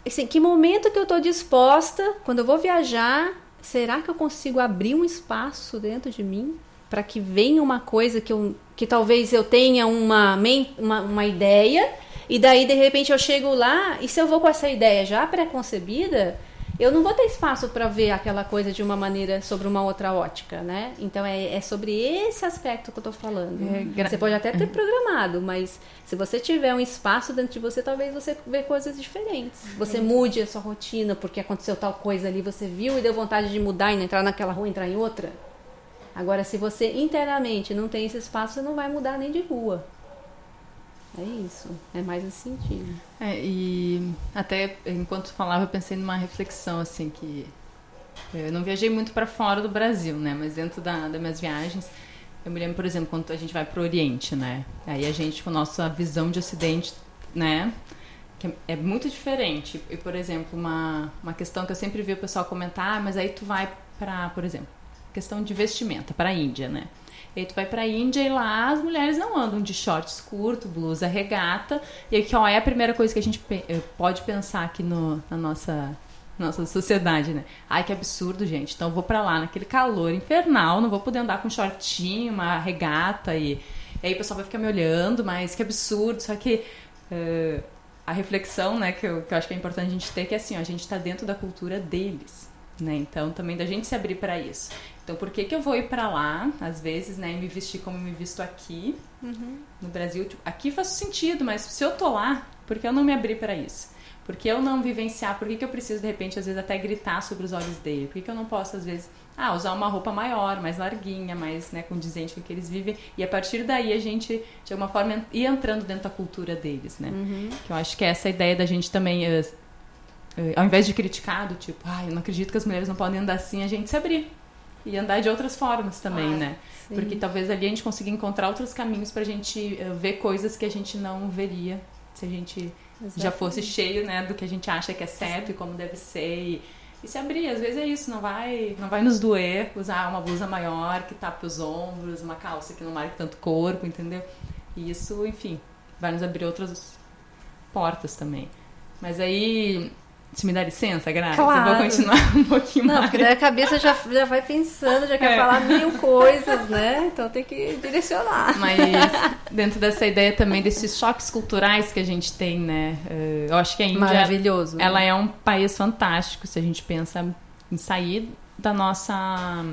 assim, que momento que eu tô disposta, quando eu vou viajar, será que eu consigo abrir um espaço dentro de mim para que venha uma coisa que eu, que talvez eu tenha uma, uma, uma ideia e daí de repente eu chego lá e se eu vou com essa ideia já pré-concebida, eu não vou ter espaço para ver aquela coisa de uma maneira sobre uma outra ótica, né? Então é, é sobre esse aspecto que eu tô falando. É, gra- Você pode até ter programado, mas se você tiver um espaço dentro de você, talvez você vê coisas diferentes. Você mude a sua rotina porque aconteceu tal coisa ali, você viu e deu vontade de mudar e não entrar naquela rua, entrar em outra. Agora, se você internamente não tem esse espaço, você não vai mudar nem de rua. É isso. É mais esse sentido. É, e até enquanto falava, eu pensei numa reflexão, assim, que eu não viajei muito para fora do Brasil, né? Mas dentro da, das minhas viagens, eu me lembro, por exemplo, quando a gente vai pro Oriente, né? Aí a gente, com a nossa visão de Ocidente, né? Que é- é muito diferente. E, por exemplo, uma, uma questão que eu sempre vi o pessoal comentar, ah, mas aí tu vai para, por exemplo, questão de vestimenta, para a Índia, né? E aí tu vai pra Índia e lá as mulheres não andam de shorts curto, blusa regata. E aí, qual é a primeira coisa que a gente eh, pode pensar aqui no, na nossa, nossa sociedade, né? Ai, que absurdo, gente. Então vou pra lá naquele calor infernal, não vou poder andar com shortinho, uma regata e, e aí o pessoal vai ficar me olhando, mas que absurdo. Só que eh, a reflexão, né, que eu, que eu acho que é importante a gente ter, que é assim, ó, a gente tá dentro da cultura deles. Né? Então, também da gente se abrir para isso. Então, por que, que eu vou ir para lá, às vezes, né, e me vestir como me visto aqui, no Brasil? Tipo, aqui faz sentido, mas se eu tô lá, por que eu não me abrir para isso? Por que eu não vivenciar? Por que, que eu preciso, de repente, às vezes, até gritar sobre os olhos dele? Por que, que eu não posso, às vezes, ah, usar uma roupa maior, mais larguinha, mais né, condizente com o que eles vivem? E a partir daí a gente, de alguma forma, ir entrando dentro da cultura deles, né? Que eu acho que é essa ideia da gente também. eh, eh, ao invés de criticar, do tipo, ai, eu não acredito que as mulheres não podem andar assim, a gente se abrir. E andar de outras formas também, né? Porque talvez ali a gente consiga encontrar outros caminhos pra gente eh, ver coisas que a gente não veria se a gente já fosse cheio, né, do que a gente acha que é certo e como deve ser. E, e se abrir, às vezes é isso, não vai, não vai nos doer usar uma blusa maior que tapa os ombros, uma calça que não marque tanto corpo, entendeu? E isso, enfim, vai nos abrir outras portas também. Mas aí, se me dá licença, Graça, Claro. eu vou continuar um pouquinho Não, mais. porque daí a cabeça já, já vai pensando, já quer É. falar mil coisas, né? Então tem que direcionar. Mas dentro dessa ideia também desses choques culturais que a gente tem, né? eh, Eu acho que a Índia Maravilhoso. né? ela é um país fantástico se a gente pensa em sair da nossa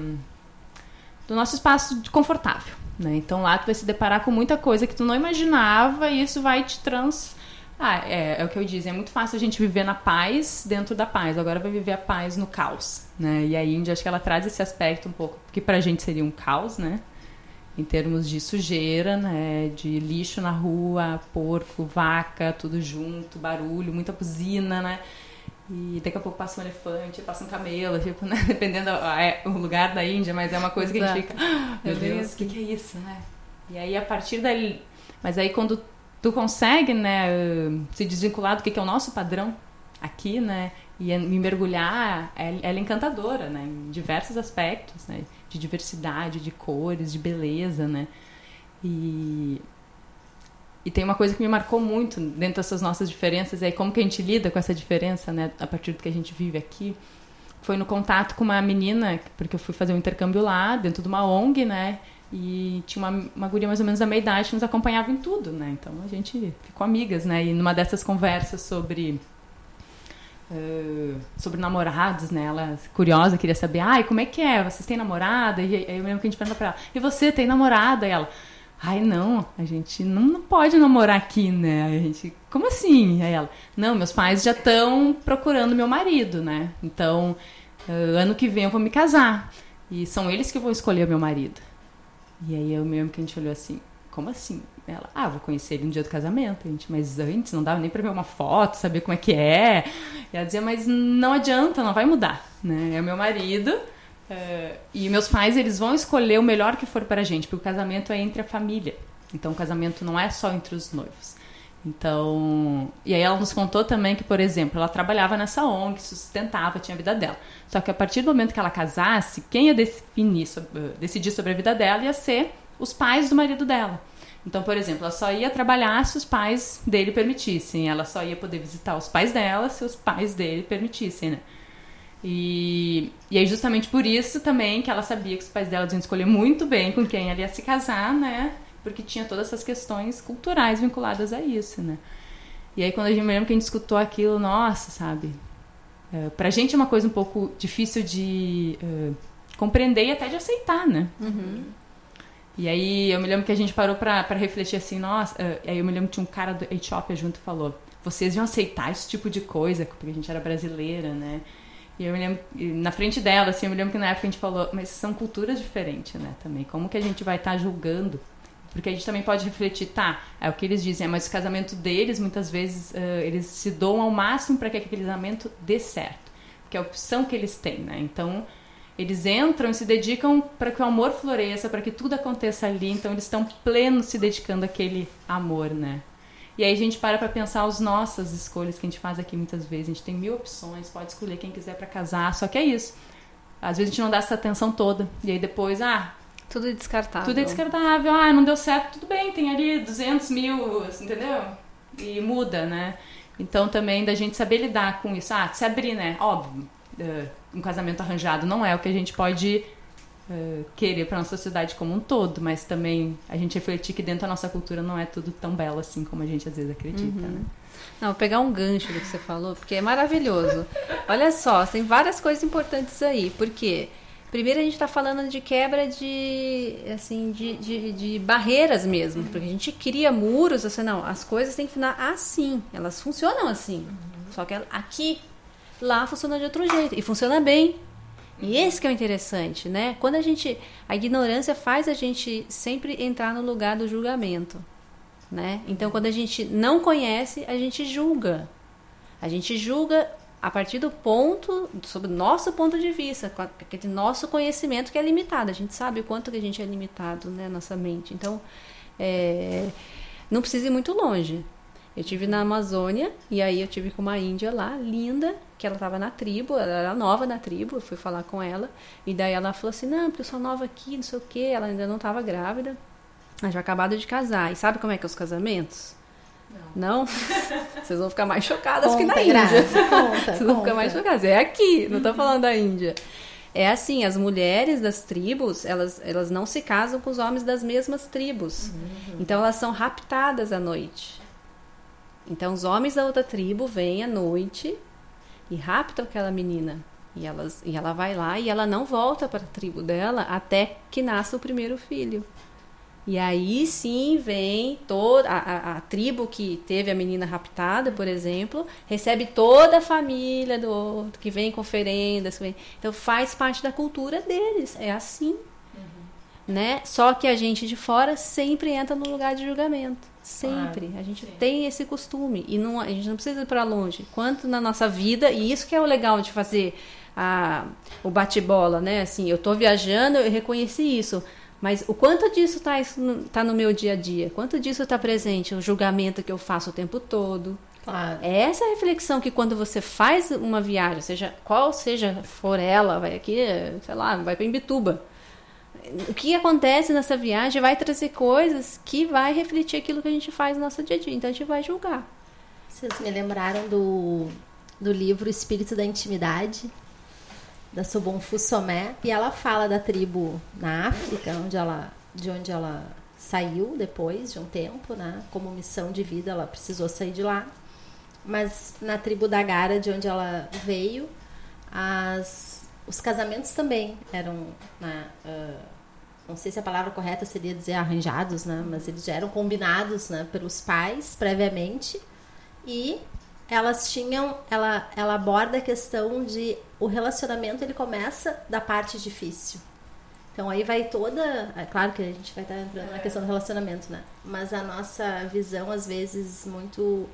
do nosso espaço confortável, né? Então lá tu vai se deparar com muita coisa que tu não imaginava e isso vai te trans ah, é, é o que eu disse, é muito fácil a gente viver na paz dentro da paz. Agora vai viver a paz no caos, né? E a Índia, acho que ela traz esse aspecto um pouco, que pra gente seria um caos, né? em termos de sujeira, né, de lixo na rua, porco, vaca, tudo junto, barulho, muita buzina, né? E daqui a pouco passa um elefante, passa um camelo, tipo, né? dependendo do lugar da Índia, mas é uma coisa que a gente fica, ah, meu Deus, o que, que é isso, né? E aí a partir daí, mas aí quando tu consegue, né, se desvincular do que, que é o nosso padrão aqui, né, e me mergulhar, ela é encantadora, né, em diversos aspectos, né, de diversidade, de cores, de beleza, né? E, e tem uma coisa que me marcou muito dentro dessas nossas diferenças, é como que a gente lida com essa diferença, né, a partir do que a gente vive aqui. Foi no contato com uma menina, porque eu fui fazer um intercâmbio lá, dentro de uma ONG, né? E tinha uma, uma guria mais ou menos da meia idade que nos acompanhava em tudo, né? Então a gente ficou amigas, né? E numa dessas conversas sobre Uh, sobre namorados, né? Ela curiosa, queria saber, ai, como é que é? Vocês têm namorada? E aí eu lembro que a gente pergunta pra ela, e você tem namorada? E ela, ai, não, a gente não, não pode namorar aqui, né? a gente, como assim? Aí ela, não, meus pais já estão procurando meu marido, né? Então, uh, ano que vem eu vou me casar. E são eles que vão escolher meu marido. E aí eu lembro que a gente olhou assim, como assim? Ela, ah, vou conhecer ele no dia do casamento, gente, mas antes não dava nem para ver uma foto, saber como é que é. E ela dizia, mas não adianta, não vai mudar, né? É meu marido uh, e meus pais, eles vão escolher o melhor que for para a gente, porque o casamento é entre a família. Então o casamento não é só entre os noivos. Então, e aí ela nos contou também que, por exemplo, ela trabalhava nessa ONG, sustentava, tinha a vida dela. Só que a partir do momento que ela casasse, quem ia definir, decidir sobre a vida dela ia ser os pais do marido dela. Então, por exemplo, ela só ia trabalhar se os pais dele permitissem. Ela só ia poder visitar os pais dela se os pais dele permitissem, né? E, e aí, justamente por isso também que ela sabia que os pais dela iam escolher muito bem com quem ela ia se casar, né? Porque tinha todas essas questões culturais vinculadas a isso, né? E aí, quando a gente me lembra que a gente escutou aquilo, nossa, sabe? É, pra gente é uma coisa um pouco difícil de é, compreender e até de aceitar, né? Uhum. E aí eu me lembro que a gente parou pra, pra refletir assim, nossa, uh, aí eu me lembro que tinha um cara do Etiópia junto e falou, vocês iam aceitar esse tipo de coisa, porque a gente era brasileira, né? E eu me lembro, na frente dela, assim, eu me lembro que na época a gente falou, mas são culturas diferentes, né, também. Como que a gente vai estar tá julgando? Porque a gente também pode refletir, tá, é o que eles dizem, mas o casamento deles, muitas vezes, uh, eles se doam ao máximo para que aquele casamento dê certo. Que é a opção que eles têm, né? Então, eles entram e se dedicam para que o amor floresça, para que tudo aconteça ali. Então eles estão plenos se dedicando àquele amor, né? E aí a gente para para pensar as nossas escolhas que a gente faz aqui muitas vezes. A gente tem mil opções, pode escolher quem quiser para casar, só que é isso. Às vezes a gente não dá essa atenção toda. E aí depois, ah. Tudo é descartável. Tudo é descartável. Ah, não deu certo, tudo bem, tem ali 200 mil, entendeu? E muda, né? Então também da gente saber lidar com isso. Ah, se abrir, né? Óbvio uh, um casamento arranjado não é o que a gente pode uh, querer para nossa sociedade como um todo, mas também a gente refletir que dentro da nossa cultura não é tudo tão belo assim como a gente às vezes acredita, uhum. né? Não, vou pegar um gancho do que você falou, porque é maravilhoso. Olha só, tem várias coisas importantes aí, porque primeiro a gente está falando de quebra de assim de, de, de, barreiras mesmo, porque a gente cria muros, assim, não, as coisas têm que funcionar assim, elas funcionam assim. Só que aqui Lá funciona de outro jeito e funciona bem. E esse que é o interessante, né? Quando a gente a ignorância faz a gente sempre entrar no lugar do julgamento, né? Então quando a gente não conhece, a gente julga. A gente julga a partir do ponto, sobre o nosso ponto de vista, com aquele nosso conhecimento que é limitado. A gente sabe o quanto que a gente é limitado, né, nossa mente. Então, é, não precisa ir muito longe. Eu tive na Amazônia e aí eu tive com uma índia lá, linda, que ela estava na tribo, ela era nova na tribo, eu fui falar com ela, e daí ela falou assim, não, porque eu sou nova aqui, não sei o quê, ela ainda não estava grávida, ela já acabado de casar. E sabe como é que é os casamentos? Não? Vocês vão ficar mais chocadas conta, que na Índia. Conta, Vocês vão ficar mais chocadas. É aqui, não estou falando da Índia. É assim, as mulheres das tribos, elas, elas não se casam com os homens das mesmas tribos. Uhum. Então elas são raptadas à noite. Então os homens da outra tribo vêm à noite e raptam aquela menina. E, elas, e ela vai lá e ela não volta para a tribo dela até que nasça o primeiro filho. E aí sim vem toda a, a, a, tribo que teve a menina raptada, por exemplo, recebe toda a família do outro, que vem com oferendas. Vem, então faz parte da cultura deles. É assim. Uhum. né? Só que a gente de fora sempre entra no lugar de julgamento. Sempre. Claro, a gente sim. tem esse costume. E não, a gente não precisa ir para longe. Quanto na nossa vida, e isso que é o legal de fazer a, o bate-bola, né? Assim, eu tô viajando, eu reconheci isso. Mas o quanto disso tá, isso no- tá no meu dia a dia? Quanto disso está presente? O julgamento que eu faço o tempo todo. Claro. É essa reflexão que quando você faz uma viagem, seja qual seja for ela, vai aqui, sei lá, vai para Imbituba. O que acontece nessa viagem vai trazer coisas que vai refletir aquilo que a gente faz no nosso dia a dia. Então a gente vai julgar. Vocês me lembraram do, do livro Espírito da Intimidade, da Sobon Fussomé, e ela fala da tribo na África, onde ela, de onde ela saiu depois de um tempo, né? Como missão de vida, ela precisou sair de lá. Mas na tribo da Gara, de onde ela veio, as, os casamentos também eram, né, ah, não sei se a palavra correta seria dizer arranjados, né? Mas eles já eram combinados, né, pelos pais previamente. E elas tinham, ela, ela aborda a questão de o relacionamento ele começa da parte difícil. Então aí vai toda, é claro que a gente vai estar entrando na questão do relacionamento, né? Mas a nossa visão às vezes muito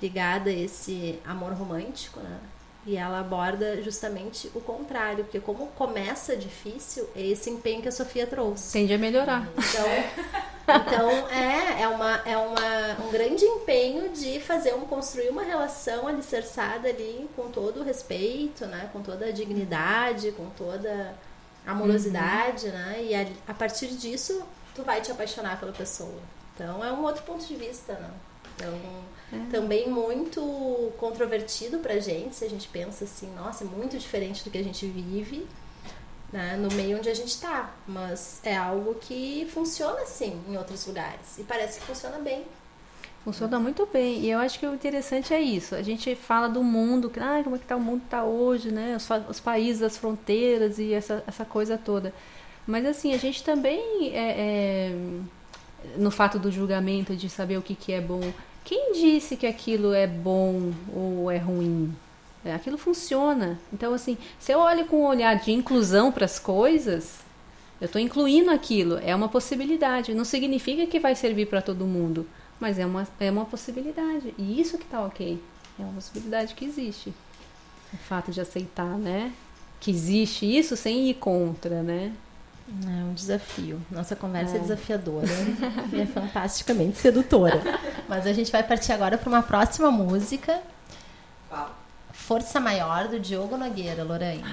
ligada a esse amor romântico, né? E ela aborda justamente o contrário, porque como começa difícil, é esse empenho que a Sofia trouxe. Tende a melhorar. Então, então é, é, uma, é uma, um grande empenho de fazer um, construir uma relação alicerçada ali com todo o respeito, né? Com toda a dignidade, com toda a amorosidade, né? E a, a partir disso, tu vai te apaixonar pela pessoa. Então é um outro ponto de vista, né? Então, também muito controvertido pra gente, se a gente pensa assim, nossa, é muito diferente do que a gente vive, né, no meio onde a gente tá. Mas é algo que funciona assim em outros lugares. E parece que funciona bem. Funciona muito bem. E eu acho que o interessante é isso. A gente fala do mundo, ah, como é que tá o mundo tá hoje, né? Os, os países, as fronteiras e essa, essa coisa toda. Mas assim, a gente também é, é, no fato do julgamento, de saber o que, que é bom. Quem disse que aquilo é bom ou é ruim? É, Aquilo funciona. Então, assim, se eu olho com um olhar de inclusão para as coisas, eu estou incluindo aquilo. É uma possibilidade. Não significa que vai servir para todo mundo, mas é uma, é uma possibilidade. E isso que tá ok. É uma possibilidade que existe. O fato de aceitar, né? Que existe isso sem ir contra, né? É um desafio. Nossa conversa é, desafiadora e é fantasticamente sedutora. Mas a gente vai partir agora para uma próxima música. Força Maior, do Diogo Nogueira, Lorraine.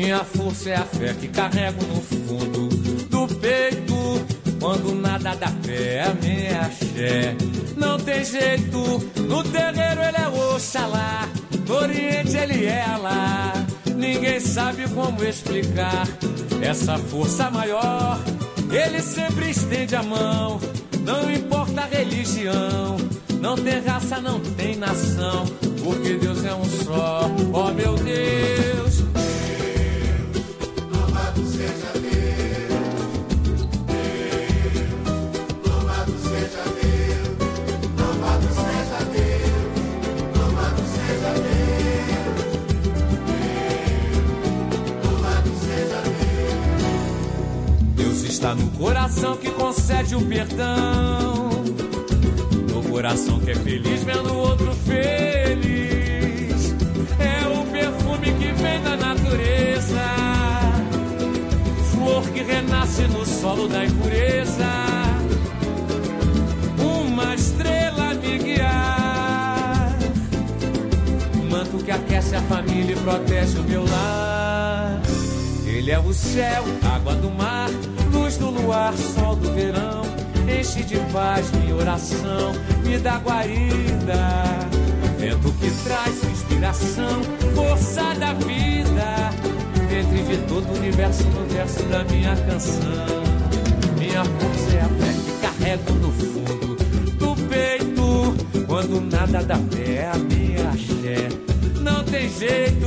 Minha força é a fé que carrego no fundo do peito. Quando nada dá pé, é a minha axé. Não tem jeito, no terreiro ele é Oxalá, no Oriente ele é Alá. Ninguém sabe como explicar essa força maior. Ele sempre estende a mão, não importa a religião. Não tem raça, não tem nação, porque Deus é um só. Oh meu Deus, está no coração que concede o perdão. No coração que é feliz vendo o outro feliz. É o perfume que vem da natureza. Flor que renasce no solo da impureza. Uma estrela me guiar. Manto que aquece a família e protege o meu lar. Ele é o céu, água do mar, luz do luar, sol do verão. Enche de paz minha oração, me dá guarida. Vento que traz inspiração, força da vida. Entre de todo o universo no verso da minha canção. Minha força é a fé que carrego no fundo do Quando nada dá pé, a minha axé. Não tem jeito,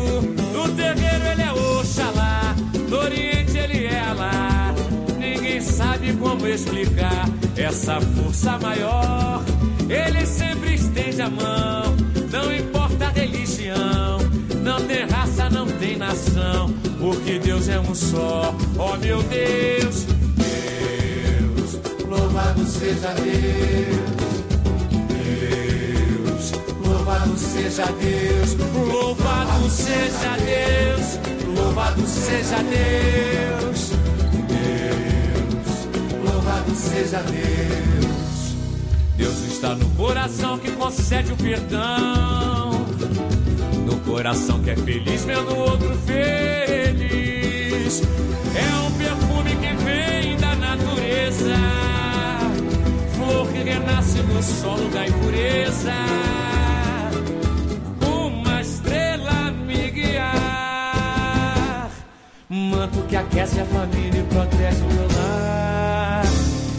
no terreiro ele é Oxalá, no Oriente ele é Alá. Ninguém sabe como explicar essa força maior. Ele sempre estende a mão, não importa a religião. Não tem raça, não tem nação, porque Deus é um só. Oh meu Deus, Deus, louvado seja Deus. Louvado seja Deus, louvado seja Deus, louvado seja Deus. Deus, louvado seja Deus. Deus está no coração que concede o perdão. No coração que é feliz vendo o outro feliz. É um perfume que vem da natureza. Flor que renasce no solo da impureza. Manto que aquece a família e protege o meu lar.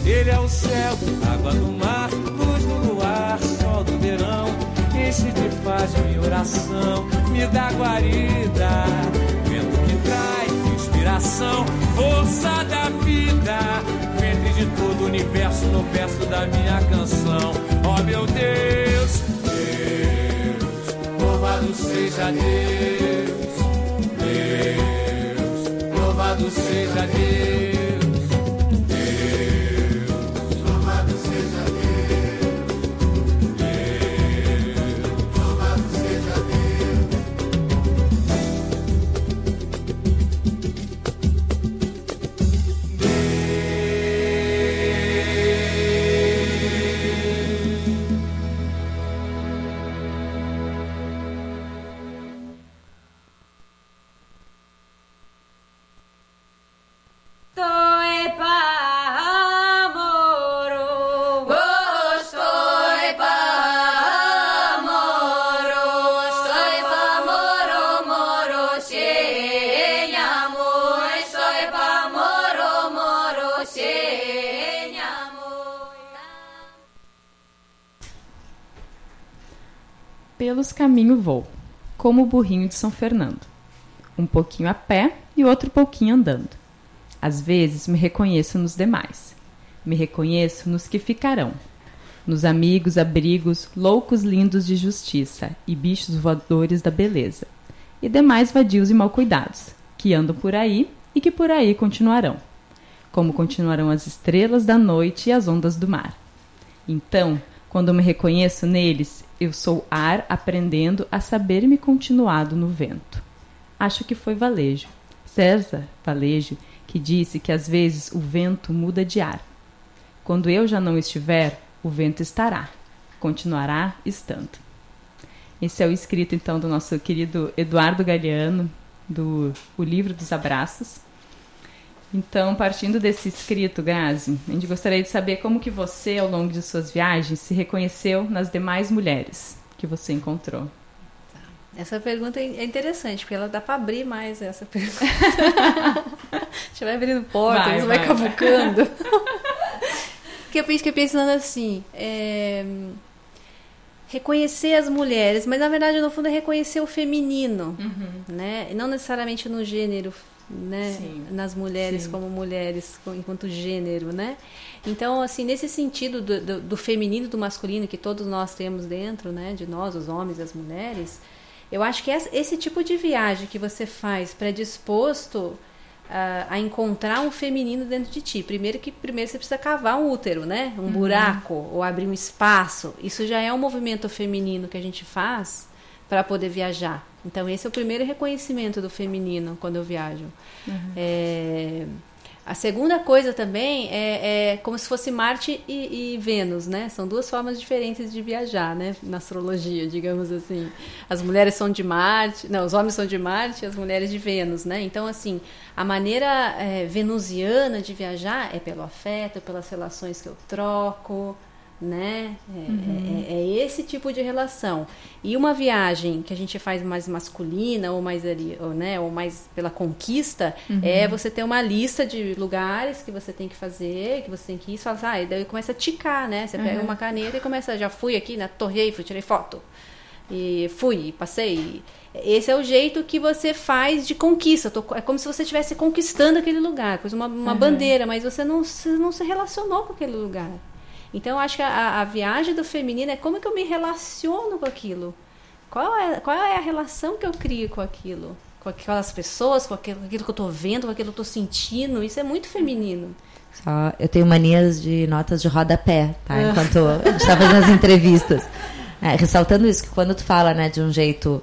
Ele é o céu, água do mar, luz do luar, sol do verão. Enche de paz minha oração, me dá guarida. Vento que traz inspiração, força da vida. Ventre de todo o universo no verso da minha canção. Oh meu Deus, Deus, louvado seja Deus. Deus, louvado seja Deus. Pelos caminho vou, como o burrinho de São Fernando. Um pouquinho a pé e outro pouquinho andando. Às vezes me reconheço nos demais. Me reconheço nos que ficarão. Nos amigos, abrigos, loucos lindos de justiça e bichos voadores da beleza. E demais vadios e mal cuidados, que andam por aí e que por aí continuarão. Como continuarão as estrelas da noite e as ondas do mar. Então, quando me reconheço neles, eu sou ar aprendendo a saber-me continuado no vento. Acho que foi Valejo, César Valejo, que disse que às vezes o vento muda de ar. Quando eu já não estiver, o vento estará, continuará estando. Esse é o escrito então do nosso querido Eduardo Galeano, do O Livro dos Abraços. Então, partindo desse escrito, Grazi, a gente gostaria de saber como que você, ao longo de suas viagens, se reconheceu nas demais mulheres que você encontrou. Essa pergunta é interessante, porque ela dá para abrir mais essa pergunta. a gente vai abrindo portas, vai, vai, vai cavucando. porque eu fiquei pensando assim, é... reconhecer as mulheres, mas na verdade, no fundo, é reconhecer o feminino, uhum. né? E não necessariamente no gênero né, Sim. nas mulheres Sim. como mulheres enquanto gênero, né? Então, assim, nesse sentido do, do, do, feminino e do masculino que todos nós temos dentro, né, de nós, os homens e as mulheres, eu acho que esse tipo de viagem que você faz predisposto uh, a encontrar um feminino dentro de ti. Primeiro que primeiro você precisa cavar um útero, né? Um uhum. buraco ou abrir um espaço. Isso já é um movimento feminino que a gente faz para poder viajar. Então, esse é o primeiro reconhecimento do feminino quando eu viajo. Uhum. É, a segunda coisa também é, é como se fosse Marte e, e, Vênus, né? São duas formas diferentes de viajar, né? Na astrologia, digamos assim. As mulheres são de Marte, não, os homens são de Marte as mulheres de Vênus, né? Então, assim, a maneira é, venusiana de viajar é pelo afeto, pelas relações que eu troco, né? É, é- é esse tipo de relação. E uma viagem que a gente faz mais masculina ou mais ali, ou, né, ou mais pela conquista, é você ter uma lista de lugares que você tem que fazer, que você tem que ir, e fala assim, ah, e daí começa a ticar, né? Você pega uma caneta e começa, já fui aqui na Torre Eiffel, tirei foto. E fui, passei. Esse é o jeito que você faz de conquista. Tô- É como se você estivesse conquistando aquele lugar, coisa uma, uma bandeira, mas você não, se- não se relacionou com aquele lugar. Então, eu acho que a, a viagem do feminino é como que eu me relaciono com aquilo. Qual é, qual é a relação que eu crio com aquilo? Com aquelas pessoas, com aquilo, com aquilo que eu tô vendo, com aquilo que eu tô sentindo. Isso é muito feminino. Só, eu tenho manias de notas de rodapé, tá? Enquanto a gente tá fazendo as entrevistas. É, ressaltando isso, que quando tu fala, né, de um jeito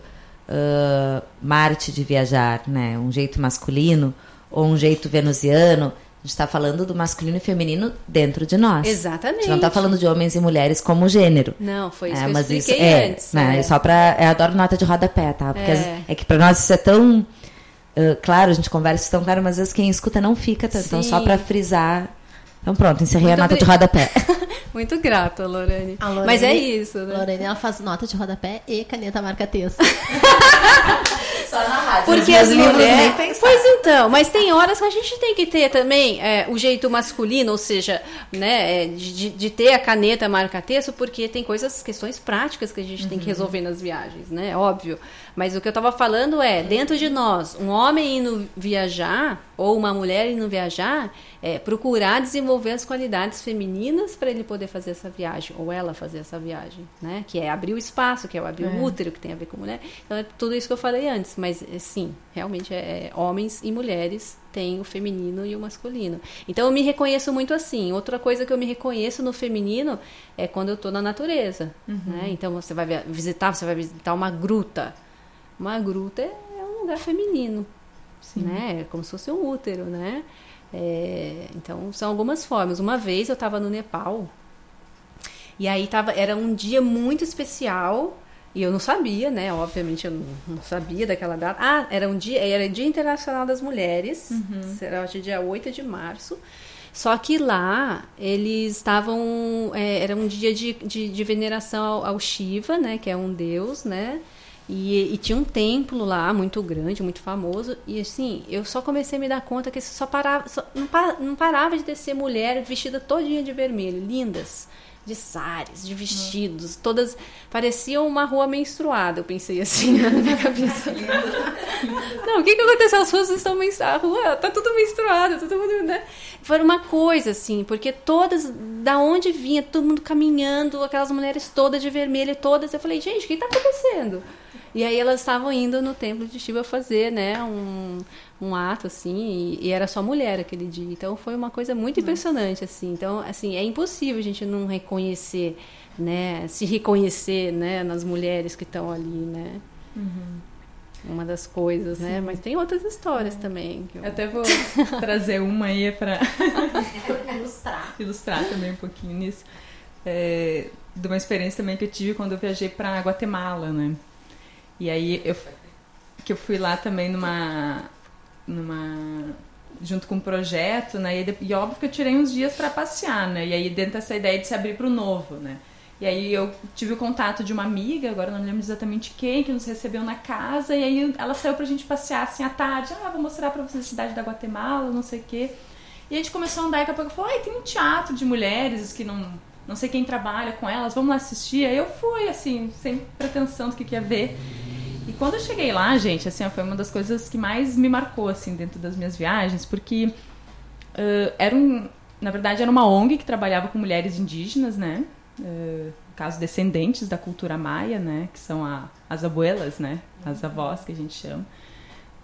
ah, Marte de viajar, né, um jeito masculino ou um jeito venusiano, a gente tá falando do masculino e feminino dentro de nós. A Exatamente. gente não tá falando de homens e mulheres como gênero. Não, foi isso É, que eu mas isso expliquei é, antes. né, é. Só pra. Eu adoro nota de rodapé, tá? Porque É. as- é, que pra nós isso é tão. ah, claro, a gente conversa isso tão claro, mas às vezes quem escuta não fica tanto. Então, só pra frisar. Então, pronto, encerrei Muito a nota de obri- rodapé. Muito grata, Lorane. A Lorene- Mas é isso, né? Lorene, ela faz nota de rodapé e caneta marca-texto. Só na rádio. Porque as mulheres. Pois então, mas tem horas que a gente tem que ter também é, o jeito masculino, ou seja, né, é, de, de ter a caneta marca-texto, porque tem coisas, questões práticas que a gente tem que resolver nas viagens, né? Óbvio. Mas o que eu tava falando é, dentro de nós, um homem indo viajar, ou uma mulher indo viajar, é procurar desenvolver as qualidades femininas para ele poder fazer essa viagem, ou ela fazer essa viagem, né? Que é abrir o espaço, que é o abrir o útero, que tem a ver com mulher. Então é tudo isso que eu falei antes, mas é, sim, realmente é, é homens e mulheres têm o feminino e o masculino. Então eu me reconheço muito assim. Outra coisa que eu me reconheço no feminino é quando eu tô na natureza, né? Então você vai visitar, você vai visitar uma gruta. Uma gruta é é um lugar feminino, né? É como se fosse um útero, né? É, então são algumas formas. Uma vez eu estava no Nepal e aí tava, era um dia muito especial e eu não sabia, né? Obviamente eu não, não sabia daquela data. Ah, era um dia, era Dia Internacional das Mulheres, será hoje dia 8 de março. Só que lá eles estavam. é, era um dia de, de, de veneração ao, ao Shiva, né? Que é um deus, né? E, e tinha um templo lá muito grande, muito famoso. E assim, eu só comecei a me dar conta que só parava, só- não, pa- não parava de descer mulher vestida todinha de vermelho, lindas, de sares, de vestidos, todas pareciam uma rua menstruada. Eu pensei assim na minha cabeça. Não, o que, que aconteceu? As ruas estão menstruadas. A rua tá tudo menstruada, todo mundo, né? Foi uma coisa, assim, porque todas, da onde vinha, todo mundo caminhando, aquelas mulheres todas de vermelho, todas. Eu falei, gente, o que tá acontecendo? E aí elas estavam indo no templo de Shiva fazer, né, um, um ato, assim, e, e era só mulher aquele dia. Então foi uma coisa muito impressionante, assim. Então, assim, é impossível a gente não reconhecer, né, se reconhecer, né, nas mulheres que estão ali, né. Uma das coisas, né? Mas tem outras histórias também. que eu- Eu até vou trazer uma aí para Ilustrar. ilustrar também um pouquinho nisso. É, de uma experiência também que eu tive quando eu viajei para Guatemala, né? E aí eu que eu fui lá também numa numa junto com um projeto, né? E, e óbvio que eu tirei uns dias para passear, né? E aí dentro dessa ideia de se abrir para o novo, né? E aí eu tive o contato de uma amiga, agora não lembro exatamente quem, que nos recebeu na casa, e aí ela saiu pra gente passear assim à tarde. Ah, vou mostrar pra vocês a cidade da Guatemala, não sei o quê. E a gente começou a andar e daqui a pouco falou, ai, tem um teatro de mulheres que não, não sei quem trabalha com elas, vamos lá assistir. Aí eu fui, assim, sem pretensão do que, que ia ver. Quando eu cheguei lá, gente, assim, ó, foi uma das coisas que mais me marcou, assim, dentro das minhas viagens, porque ah, era um... Na verdade, era uma ONG que trabalhava com mulheres indígenas, né? Ah, no caso, descendentes da cultura maia, né? Que são a- as abuelas, né? As avós, que a gente chama.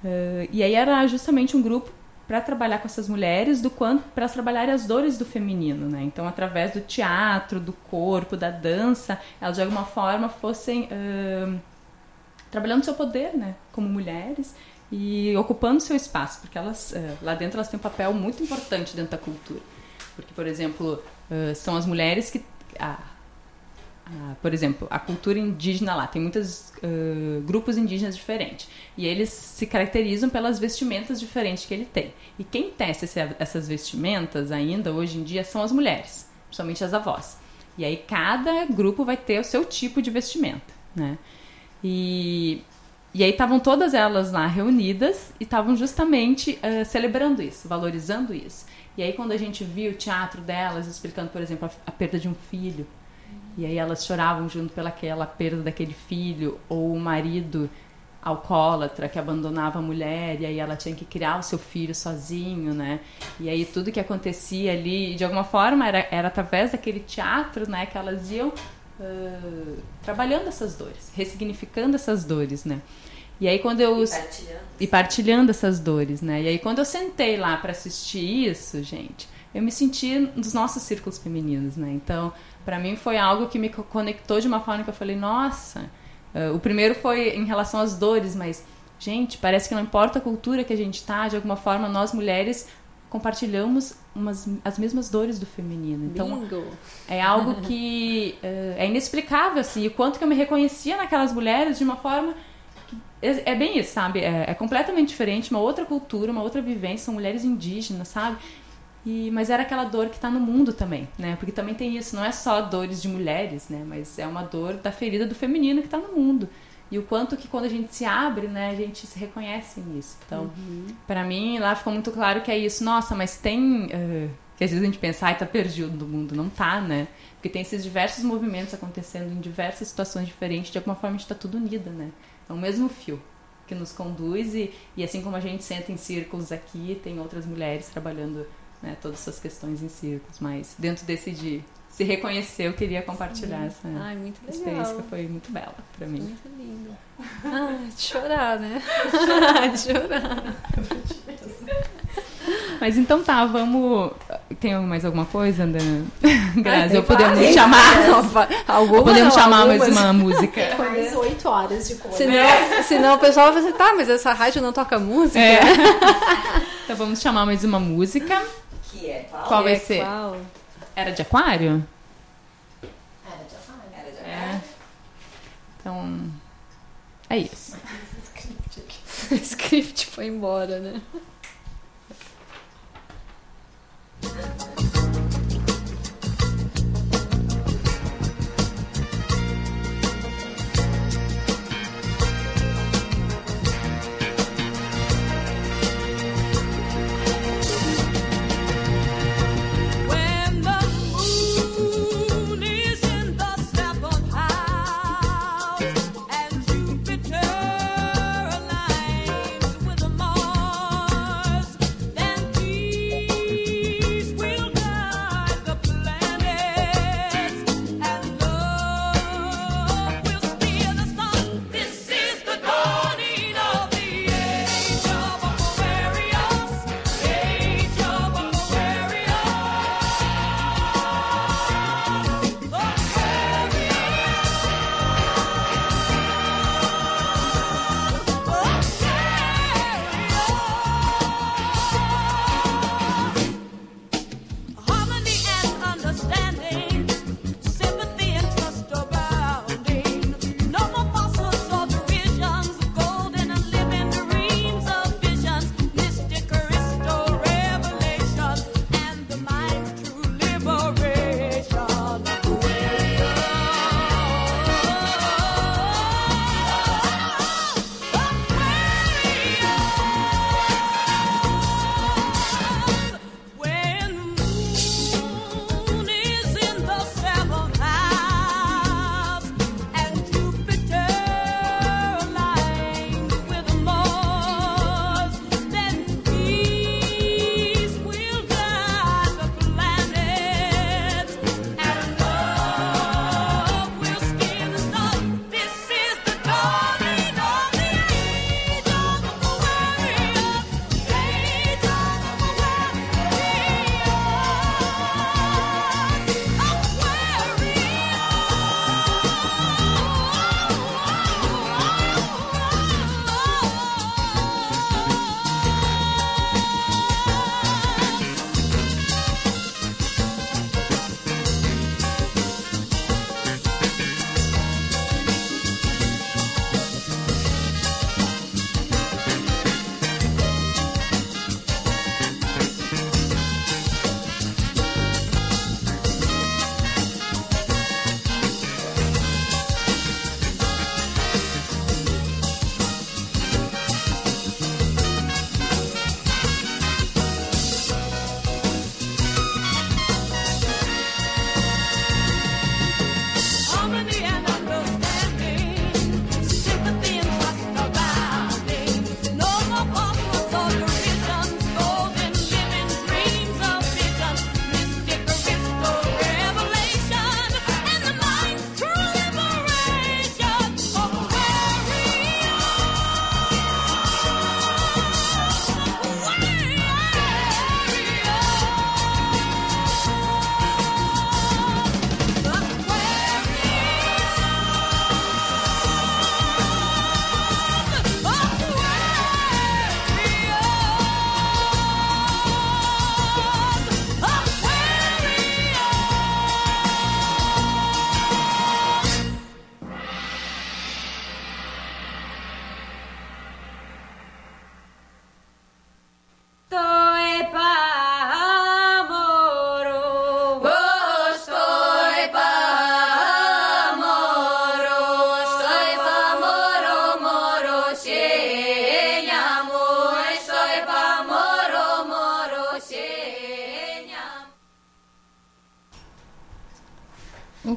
Ah, e aí era justamente um grupo para trabalhar com essas mulheres do quanto para elas trabalharem as dores do feminino, né? Então, através do teatro, do corpo, da dança, elas de alguma forma fossem ah, trabalhando seu poder, né? Como mulheres e ocupando seu espaço, porque elas ah, lá dentro elas têm um papel muito importante dentro da cultura. Porque, por exemplo, ah, são as mulheres que ah, ah, por exemplo, a cultura indígena lá tem muitos ah, grupos indígenas diferentes e eles se caracterizam pelas vestimentas diferentes que ele tem. E quem tece esse- essas vestimentas ainda hoje em dia são as mulheres, principalmente as avós. E aí cada grupo vai ter o seu tipo de vestimenta, né? E, e aí estavam todas elas lá reunidas e estavam justamente uh, celebrando isso, valorizando isso. E aí quando a gente viu o teatro delas explicando, por exemplo, a, a perda de um filho, e aí elas choravam junto pelaquela perda daquele filho, ou o marido alcoólatra que abandonava a mulher e aí ela tinha que criar o seu filho sozinho, né? E aí tudo que acontecia ali, de alguma forma, era, era através daquele teatro, né, que elas iam uh, trabalhando essas dores, ressignificando essas dores, né? E aí quando eu E partilhando. e partilhando essas dores, né? E aí quando eu sentei lá para assistir isso, gente, eu me senti nos nossos círculos femininos, né? Então, para mim foi algo que me co- conectou de uma forma que eu falei, nossa, eh, o primeiro foi em relação às dores, mas gente, parece que não importa a cultura que a gente tá, de alguma forma nós mulheres compartilhamos umas, as mesmas dores do feminino. Então, Bingo. é algo que eh, é inexplicável, assim, o quanto que eu me reconhecia naquelas mulheres de uma forma que é, é bem isso, sabe? É, é completamente diferente, uma outra cultura, uma outra vivência, são mulheres indígenas, sabe? E, mas era aquela dor que está no mundo também, né? Porque também tem isso, não é só dores de mulheres, né? Mas é uma dor da ferida do feminino que está no mundo. E o quanto que quando a gente se abre, né, a gente se reconhece nisso. Então, para mim, lá ficou muito claro que é isso. Nossa, mas tem... eh, que às vezes a gente pensa, ai, tá perdido no mundo. Não tá, né? Porque tem esses diversos movimentos acontecendo em diversas situações diferentes. De alguma forma, a gente tá tudo unida, né? É o mesmo fio que nos conduz. E, e assim como a gente senta em círculos aqui, tem outras mulheres trabalhando né, todas essas questões em círculos. Mas dentro desse de se reconhecer, eu queria compartilhar essa Ai, muito experiência legal. que foi muito bela para mim. Muito lindo. Ai, de chorar, né? de chorar. Mas então tá, vamos. Tem mais alguma coisa, Andana? Grazi, tem ou podemos várias. chamar. Algumas ou podemos não, chamar mais algumas. uma música. Mais oito horas de coisa. Senão, senão o pessoal vai dizer, tá, mas essa rádio não toca música? É. Então vamos chamar mais uma música. É qual? Qual vai É, ser? qual? Era de aquário? Era de afano. Era de É. Então. É isso. O script foi embora, né?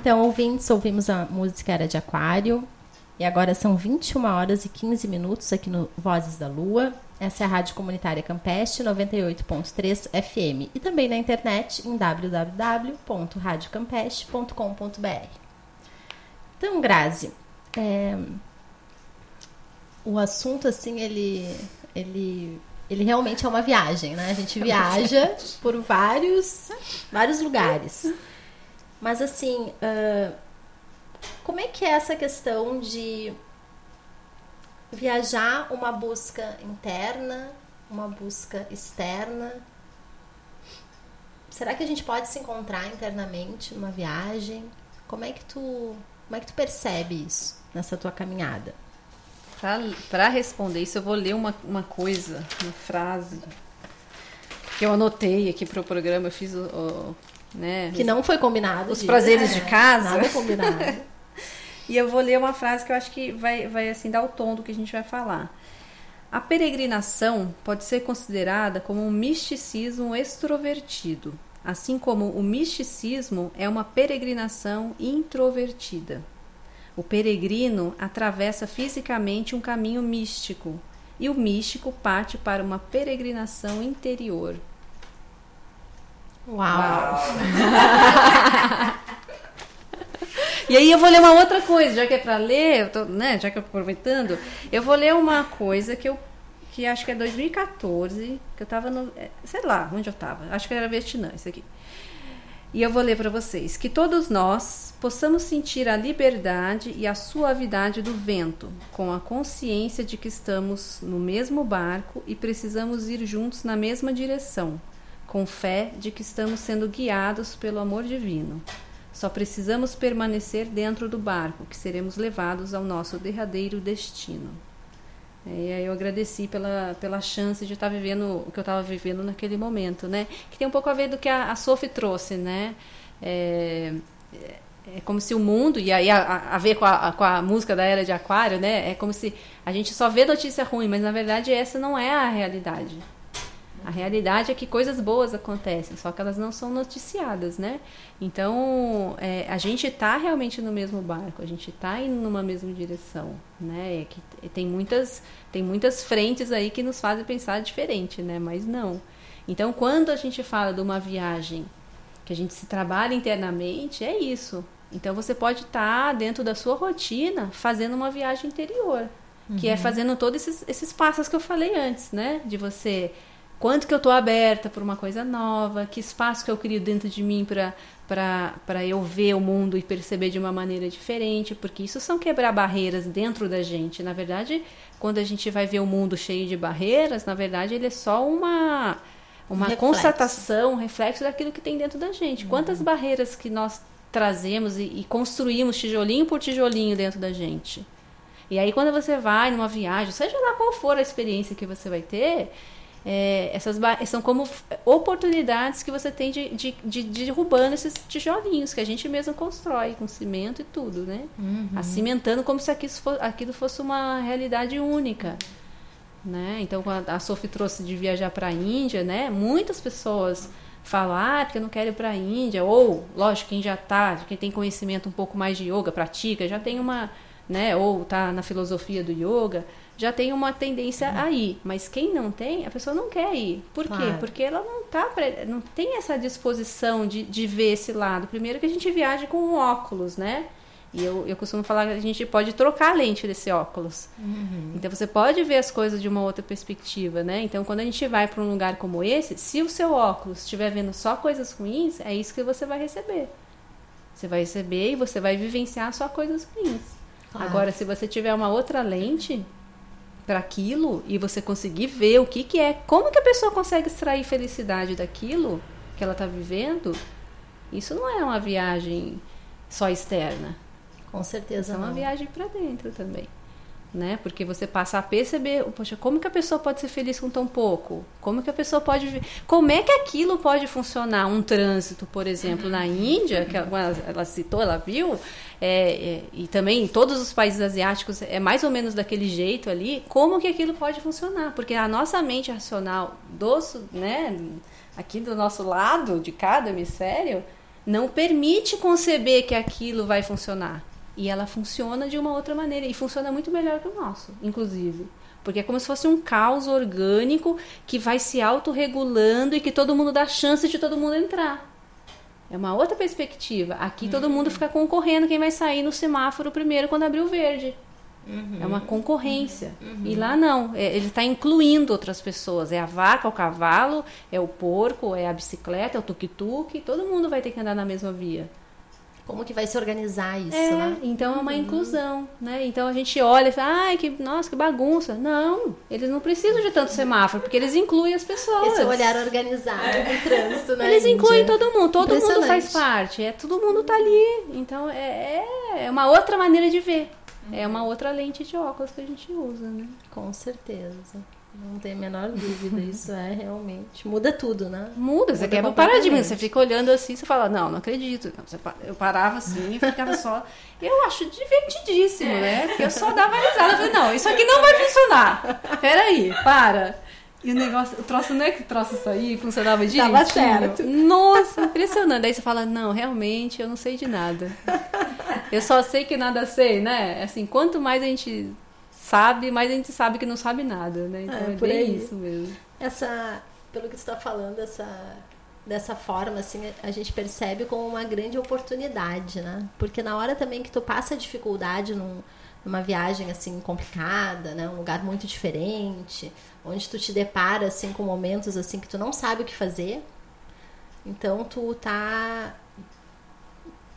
Então, ouvintes, ouvimos a música Era de Aquário. E agora são 21 horas e 15 minutos aqui no Vozes da Lua. Essa é a Rádio Comunitária Campeste 98.3 FM. E também na internet em www.radiocampeste.com.br. Então, Grazi, é, o assunto, assim, ele, ele, ele realmente é uma viagem, né? A gente viaja por vários, vários lugares. Mas, assim, ah, como é que é essa questão de viajar uma busca interna, uma busca externa? Será que a gente pode se encontrar internamente numa viagem? Como é que tu, como é que tu percebe isso nessa tua caminhada? Para responder isso, eu vou ler uma, uma coisa, uma frase que eu anotei aqui para o programa. Eu fiz o, o- né, Que não foi combinado. os de- prazeres de é, casa. Nada combinado. E eu vou ler uma frase que eu acho que vai, vai assim dar o tom do que a gente vai falar. A peregrinação pode ser considerada como um misticismo extrovertido, assim como o misticismo é uma peregrinação introvertida. O peregrino atravessa fisicamente um caminho místico e o místico parte para uma peregrinação interior. Uau! E aí eu vou ler uma outra coisa, já que é para ler, tô, né, já que eu aproveitando, eu vou ler uma coisa que eu que acho que é 2014, que eu tava no, é, sei lá, onde eu tava. Acho que era Vietnã, isso aqui. E eu vou ler para vocês que todos nós possamos sentir a liberdade e a suavidade do vento, com a consciência de que estamos no mesmo barco e precisamos ir juntos na mesma direção, com fé de que estamos sendo guiados pelo amor divino. Só precisamos permanecer dentro do barco, que seremos levados ao nosso derradeiro destino. E aí eu agradeci pela, pela chance de estar vivendo o que eu estava vivendo naquele momento, né? Que tem um pouco a ver do que a, a Sophie trouxe, né? É, é- é como se o mundo, e aí a, a- a ver com a, com a música da Era de Aquário, né? É como se a gente só vê notícia ruim, mas na verdade essa não é a realidade. A realidade é que coisas boas acontecem, só que elas não são noticiadas, né? Então, é, a gente está realmente no mesmo barco, a gente está indo numa mesma direção, né? É que tem muitas, tem muitas frentes aí que nos fazem pensar diferente, né? Mas não. Então, quando a gente fala de uma viagem que a gente se trabalha internamente, é isso. Então, você pode estar dentro da sua rotina fazendo uma viagem interior, que é fazendo todos esses, esses passos que eu falei antes, né? De você quanto que eu estou aberta para uma coisa nova, que espaço que eu crio dentro de mim para eu ver o mundo e perceber de uma maneira diferente, porque isso são quebrar barreiras dentro da gente. Na verdade, quando a gente vai ver o mundo cheio de barreiras, na verdade, ele é só uma uma Reflexo. constatação, um reflexo daquilo que tem dentro da gente. Quantas barreiras que nós trazemos e, e construímos tijolinho por tijolinho dentro da gente. E aí, quando você vai numa viagem, seja lá qual for a experiência que você vai ter, é, essas são como oportunidades que você tem de, de, de, de derrubando esses tijolinhos que a gente mesmo constrói com cimento e tudo, né? Acimentando como se aquilo fosse uma realidade única. Né? Então, quando a Sophie trouxe de viajar para a Índia, né? muitas pessoas falam, ah, porque eu não quero ir para a Índia, ou, lógico, quem já está, quem tem conhecimento um pouco mais de yoga, pratica, já tem uma, né, ou está na filosofia do yoga, já tem uma tendência a ir. Mas quem não tem, a pessoa não quer ir. Por quê? Claro. Porque ela não tá, pre- não tem essa disposição de, de ver esse lado. Primeiro que a gente viaja com um óculos, né? E eu, eu costumo falar que a gente pode trocar a lente desse óculos. Então você pode ver as coisas de uma outra perspectiva, né? Então quando a gente vai para um lugar como esse, se o seu óculos estiver vendo só coisas ruins, é isso que você vai receber. Você vai receber e você vai vivenciar só coisas ruins. Claro. Agora, se você tiver uma outra lente para aquilo e você conseguir ver o que, que é, como que a pessoa consegue extrair felicidade daquilo que ela está vivendo, isso não é uma viagem só externa. Com certeza É uma não. viagem para dentro também. Né? Porque você passa a perceber, poxa, como que a pessoa pode ser feliz com tão pouco? Como que a pessoa pode Como é que aquilo pode funcionar? Um trânsito, por exemplo, na Índia, que ela, ela citou, ela viu, é, é, e também em todos os países asiáticos é mais ou menos daquele jeito ali, como que aquilo pode funcionar? Porque a nossa mente racional do, su- né, aqui do nosso lado, de cada hemisfério, não permite conceber que aquilo vai funcionar. E ela funciona de uma outra maneira e funciona muito melhor que o nosso, inclusive. Porque é como se fosse um caos orgânico que vai se autorregulando e que todo mundo dá chance de todo mundo entrar. É uma outra perspectiva. Aqui todo mundo fica concorrendo quem vai sair no semáforo primeiro quando abrir o verde. É uma concorrência. E lá não. É- ele está incluindo outras pessoas. É a vaca, o cavalo, é o porco, é a bicicleta, é o tuk-tuk. Todo mundo vai ter que andar na mesma via. Como que vai se organizar isso, É, né? então é uma inclusão, né? Então a gente olha e fala, ai, que, nossa, que bagunça. Não, eles não precisam de tanto semáforo, porque eles incluem as pessoas. Esse olhar organizado do trânsito, né? Eles incluem Índia? todo mundo, todo mundo faz parte, é, todo mundo tá ali. Então é, é uma outra maneira de ver. É uma outra lente de óculos que a gente usa, né? Com certeza. Não tem a menor dúvida. Isso é realmente. Muda tudo, né? Muda, você Muda quebra o paradigma. Você fica olhando assim, você fala, não, não acredito. Pa- Eu parava assim e ficava só. Eu acho divertidíssimo, né? Porque eu só dava risada. Eu falei, não, isso aqui não vai funcionar. Peraí, para. E o negócio, o troço não é que o troço saía e funcionava direitinho. Dava certo. Nossa, impressionante. Aí você fala, não, realmente eu não sei de nada. Eu só sei que nada sei, né? Assim, quanto mais a gente sabe, mais a gente sabe que não sabe nada, né? Então É, é, por bem aí. isso mesmo. Essa, pelo que você está falando, essa, dessa forma, assim, a gente percebe como uma grande oportunidade, né? Porque na hora também que tu passa dificuldade num- numa viagem, assim, complicada, né? Um lugar muito diferente, onde tu te depara, assim, com momentos, assim, que tu não sabe o que fazer. Então, tu tá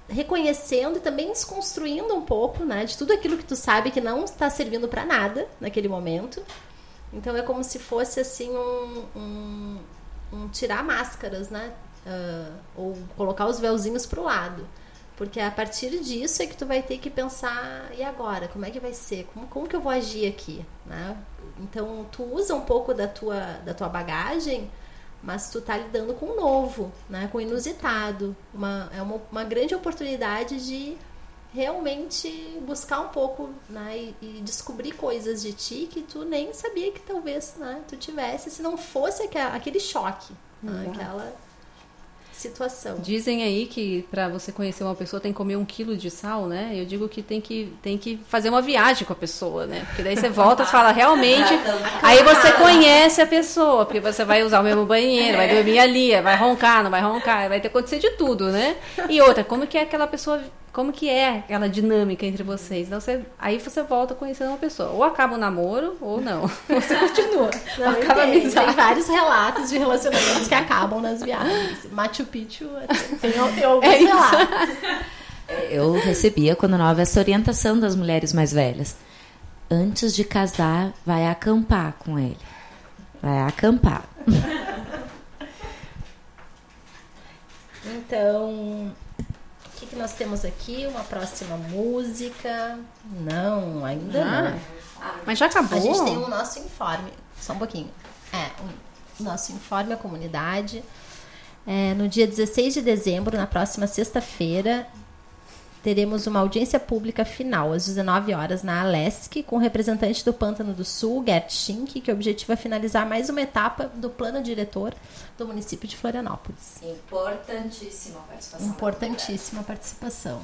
reconhecendo e também desconstruindo um pouco, né, de tudo aquilo que tu sabe que não está servindo para nada naquele momento. Então é como se fosse assim um, um, um tirar máscaras, né, Ah, ou colocar os véuzinhos pro lado, porque a partir disso é que tu vai ter que pensar e agora como é que vai ser, como, como que eu vou agir aqui, né? Então tu usa um pouco da tua da tua bagagem mas tu tá lidando com o novo, né? Com o inusitado. Uma, é uma, uma grande oportunidade de realmente buscar um pouco né? e, e descobrir coisas de ti que tu nem sabia que talvez né? tu tivesse se não fosse aqua- aquele choque, né? Aquela situação. Dizem aí que para você conhecer uma pessoa tem que comer um quilo de sal, né? Eu digo que tem que, tem que fazer uma viagem com a pessoa, né? Porque daí você volta e fala, realmente. Aí você conhece a pessoa, porque você vai usar o mesmo banheiro, vai dormir ali, vai roncar, não vai roncar, vai ter acontecer de tudo, né? E outra, como que é aquela pessoa. Como que é aquela dinâmica entre vocês? Então você, aí você volta conhecendo uma pessoa. Ou acaba o namoro, ou não. Você continua. Não, acaba tem, amizade. tem vários relatos de relacionamentos que acabam nas viagens. Machu Picchu tem, tem alguns É relatos. Eu recebia, quando nova, essa orientação das mulheres mais velhas. Antes de casar, vai acampar com ele. Vai acampar. Então, que, nós temos aqui? Uma próxima música? Não, ainda Ah, não. Mas já acabou? A gente tem o nosso informe. Só um pouquinho. É, o nosso informe à comunidade. É, no dia 16 de dezembro, na próxima sexta-feira, teremos uma audiência pública final, às 19 horas, na Alesc, com o representante do Pântano do Sul, Gert Schink, que objetiva finalizar mais uma etapa do plano diretor do município de Florianópolis. Importantíssima a participação. Importantíssima a participação.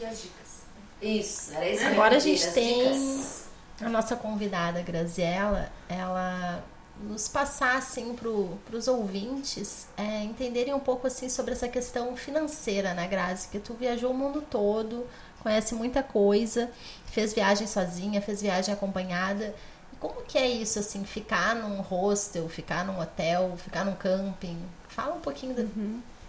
E as dicas? Isso, era isso. Agora a gente tem a nossa convidada Graziella, ela nos passar assim para os ouvintes é, entenderem um pouco assim sobre essa questão financeira, né, Grazi? Que tu viajou o mundo todo, conhece muita coisa, fez viagem sozinha, fez viagem acompanhada. Como que é isso, assim, ficar num hostel, ficar num hotel, ficar num camping? Fala um pouquinho da-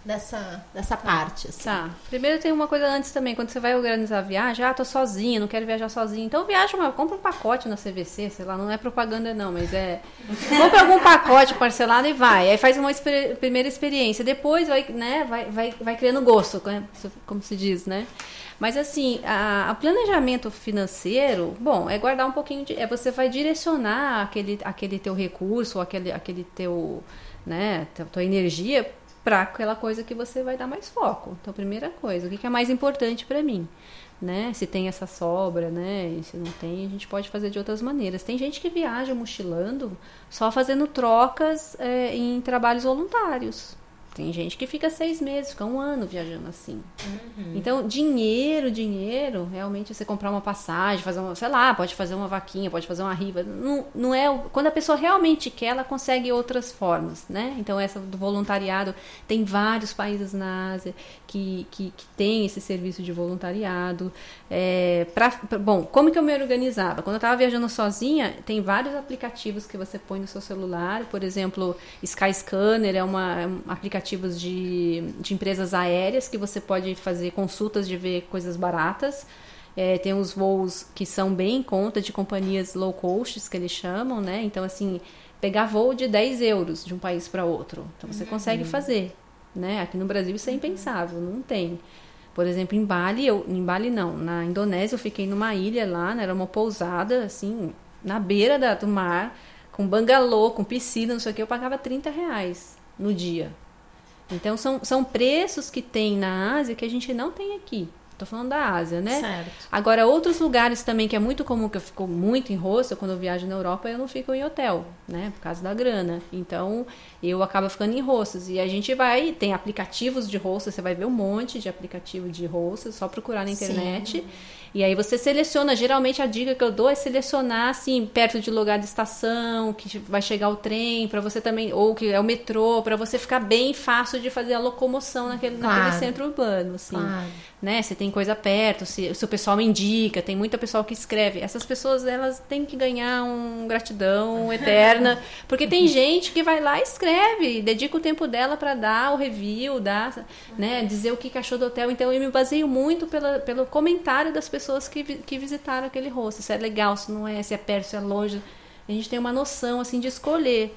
dessa, dessa parte, assim. Tá. Primeiro tem uma coisa antes também, quando você vai organizar a viagem, ah, tô sozinha, não quero viajar sozinha. Então viaja, uma, compra um pacote na CVC, sei lá, não é propaganda não, mas é. Compra algum pacote parcelado e vai. Aí faz uma exper- primeira experiência. Depois vai, né, vai, vai, vai criando gosto, né, como se diz, né? Mas assim, a, a planejamento financeiro, bom, é guardar um pouquinho de. É você vai direcionar aquele, aquele teu recurso, aquele, aquele teu, né, tua energia para aquela coisa que você vai dar mais foco. Então, primeira coisa, o que é mais importante para mim? Né? Se tem essa sobra, né? E se não tem, a gente pode fazer de outras maneiras. Tem gente que viaja mochilando só fazendo trocas é, em trabalhos voluntários. Tem gente que fica seis meses, fica um ano viajando assim. Uhum. Então, dinheiro, dinheiro, realmente você comprar uma passagem, fazer uma, sei lá, pode fazer uma vaquinha, pode fazer uma riva. Não, não é. Quando a pessoa realmente quer, ela consegue outras formas, né? Então, essa do voluntariado, tem vários países na Ásia que, que, que tem esse serviço de voluntariado. É, pra, pra- bom, como que eu me organizava? Quando eu estava viajando sozinha, tem vários aplicativos que você põe no seu celular. Por exemplo, Skyscanner é uma é um aplicativos de, de empresas aéreas que você pode fazer consultas de ver coisas baratas. É, tem os voos que são bem em conta de companhias low cost, que eles chamam, né? Então, assim, pegar voo de 10 euros de um país para outro. Então, você consegue fazer, né? Aqui no Brasil isso é impensável, não tem. Por exemplo, em Bali, eu, em Bali não, na Indonésia eu fiquei numa ilha lá, né, era uma pousada, assim, na beira da, do mar, com bangalô, com piscina, não sei o que, eu pagava 30 reais no dia. Então são, são preços que tem na Ásia que a gente não tem aqui. Tô falando da Ásia, né? Certo. Agora, outros lugares também que é muito comum, que eu fico muito em hostel, quando eu viajo na Europa, eu não fico em hotel, né? Por causa da grana. Então, eu acabo ficando em hostels. E a gente vai, tem aplicativos de hostels, você vai ver um monte de aplicativo de hostels, só procurar na internet. E aí você seleciona, geralmente a dica que eu dou é selecionar assim, perto de lugar de estação, que vai chegar o trem, para você também, ou que é o metrô, para você ficar bem fácil de fazer a locomoção naquele, Claro. naquele centro urbano, assim Claro. né? Se tem coisa perto, se, se o pessoal indica, tem muita pessoal que escreve. Essas pessoas, elas têm que ganhar um gratidão eterna, porque tem gente que vai lá e escreve, dedica o tempo dela para dar o review, dar, né, dizer o que achou do hotel. Então eu me baseio muito pela, pelo comentário das pessoas que, que visitaram aquele rosto. Se é legal, se não é, se é perto, se é longe. A gente tem uma noção assim de escolher.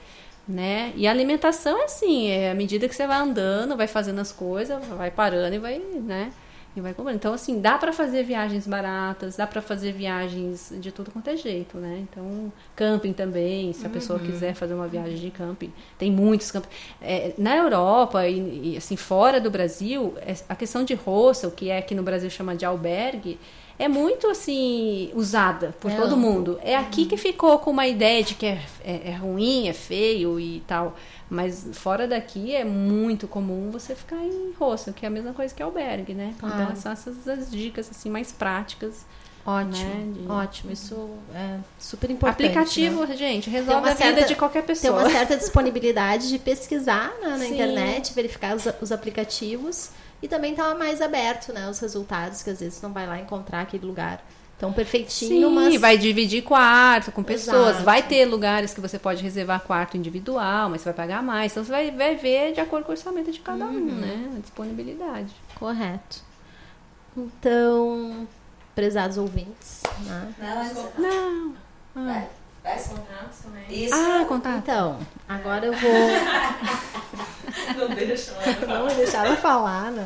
Né? E a alimentação é assim, é à medida que você vai andando, vai fazendo as coisas, vai parando e vai, né? E vai comprando. Então, assim, dá pra fazer viagens baratas, dá pra fazer viagens de tudo quanto é jeito, né? Então, camping também, se a pessoa quiser fazer uma viagem de camping, tem muitos camping. É, na Europa e, e, assim, fora do Brasil, é- a questão de hostel, que é aqui no Brasil chama de albergue, é muito, assim, usada por É todo amplo. mundo. É aqui que ficou com uma ideia de que é, é, é ruim, é feio e tal. Mas fora daqui é muito comum você ficar em hostel, que é a mesma coisa que albergue, né? Claro. Então são essas as dicas assim mais práticas. Ótimo, Né, de- ótimo. Isso é super importante. Aplicativo, né? gente, Tem resolve a vida certa- de qualquer Tem pessoa. uma certa disponibilidade de pesquisar né, na Sim. internet, verificar os, os aplicativos e também tá mais aberto, né? Os resultados, que às vezes não vai lá encontrar aquele lugar tão perfeitinho, Sim, mas vai dividir quarto com pessoas. Exato. Vai ter lugares que você pode reservar quarto individual, mas você vai pagar mais. Então você vai, vai ver de acordo com o orçamento de cada um, né? A disponibilidade. correto. Então, prezados ouvintes, né? Não. Vai, vai os contatos também. Isso. Ah, contato. Então, agora eu vou. Não deixa não vou deixar ela falar, né?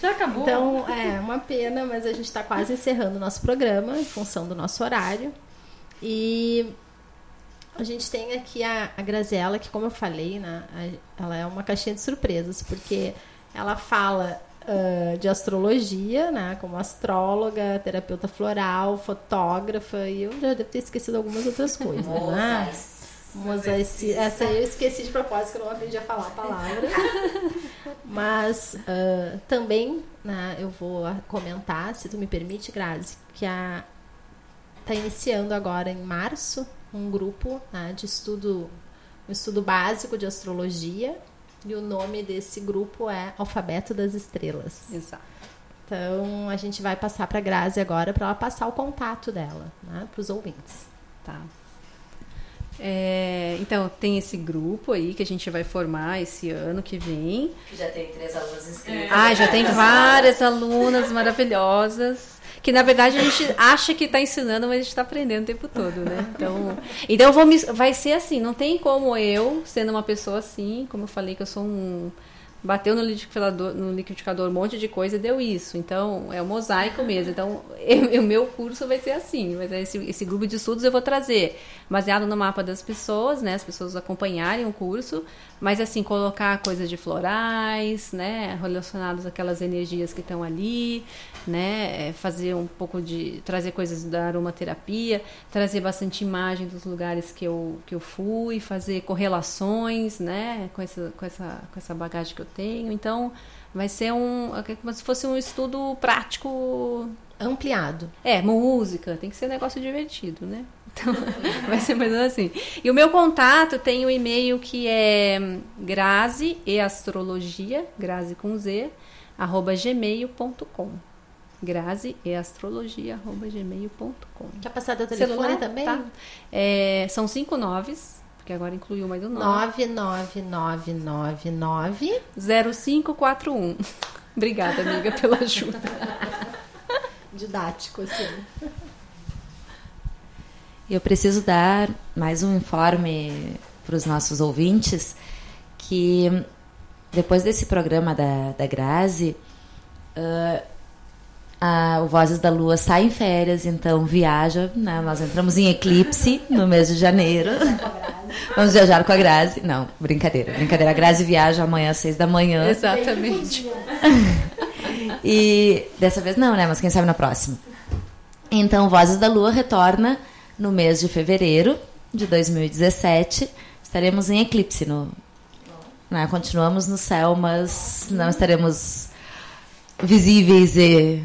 Já acabou? Então, é uma pena, mas a gente está quase encerrando o nosso programa em função do nosso horário. E a gente tem aqui a, a Graziella, que, como eu falei, né, a- ela é uma caixinha de surpresas, porque ela fala ah, de astrologia, né, como astróloga, terapeuta floral, fotógrafa, e eu já devo ter esquecido algumas outras coisas. né? Mosaici- Essa aí eu esqueci de propósito, que eu não aprendi a falar a palavra. Mas ah, também né, eu vou comentar, se tu me permite, Grazi, que a está iniciando agora em março um grupo né, de estudo, um estudo básico de astrologia. E o nome desse grupo é Alfabeto das Estrelas. Exato. Então a gente vai passar para a Grazi agora para ela passar o contato dela né, para os ouvintes. Tá. É, então, tem esse grupo aí que a gente vai formar esse ano que vem. Já tem três alunos inscritos. Ah, já tem várias alunas maravilhosas. Que na verdade a gente acha que está ensinando, mas a gente está aprendendo o tempo todo, né? Então, então vou me, vai ser assim, não tem como eu, sendo uma pessoa assim, como eu falei que eu sou um. Bateu no liquidificador, no liquidificador um monte de coisa e deu isso. Então, é um mosaico mesmo. Então, o meu curso vai ser assim. Mas esse, esse grupo de estudos eu vou trazer baseado no mapa das pessoas, né? As pessoas acompanharem o curso. Mas, assim, colocar coisas de florais, né? Relacionadas àquelas energias que estão ali, né? É, Fazer um pouco de... Trazer coisas da aromaterapia. Trazer bastante imagem dos lugares que eu, que eu fui. Fazer correlações, né? Com essa, com essa, com essa bagagem que eu tenho. Então, vai ser um. é como se fosse um estudo prático. Ampliado. É, música, tem que ser um negócio divertido, né? Então, vai ser mais ou menos assim. E o meu contato tem o e-mail que é grazi e astrologia, grazi com Z, arroba gmail.com. Grazi e astrologia, arroba gmail.com. Quer passar teu telefone Celular, também? tá? É, são cinco noves, porque agora incluiu mais um nove. 99999 0541. Obrigada, amiga, pela ajuda. didático assim. Eu preciso dar mais um informe para os nossos ouvintes que depois desse programa da, da Grazi, ah, a- o Vozes da Lua sai em férias, então viaja. né? Nós entramos em eclipse no mês de janeiro. Vamos viajar com a Grazi. Não, brincadeira, brincadeira. A Grazi viaja amanhã às seis da manhã. Exatamente. E dessa vez não, né? Mas quem sabe na próxima. Então, Vozes da Lua retorna no mês de fevereiro de 2017. Estaremos em eclipse no. né? Continuamos no céu, mas não estaremos visíveis e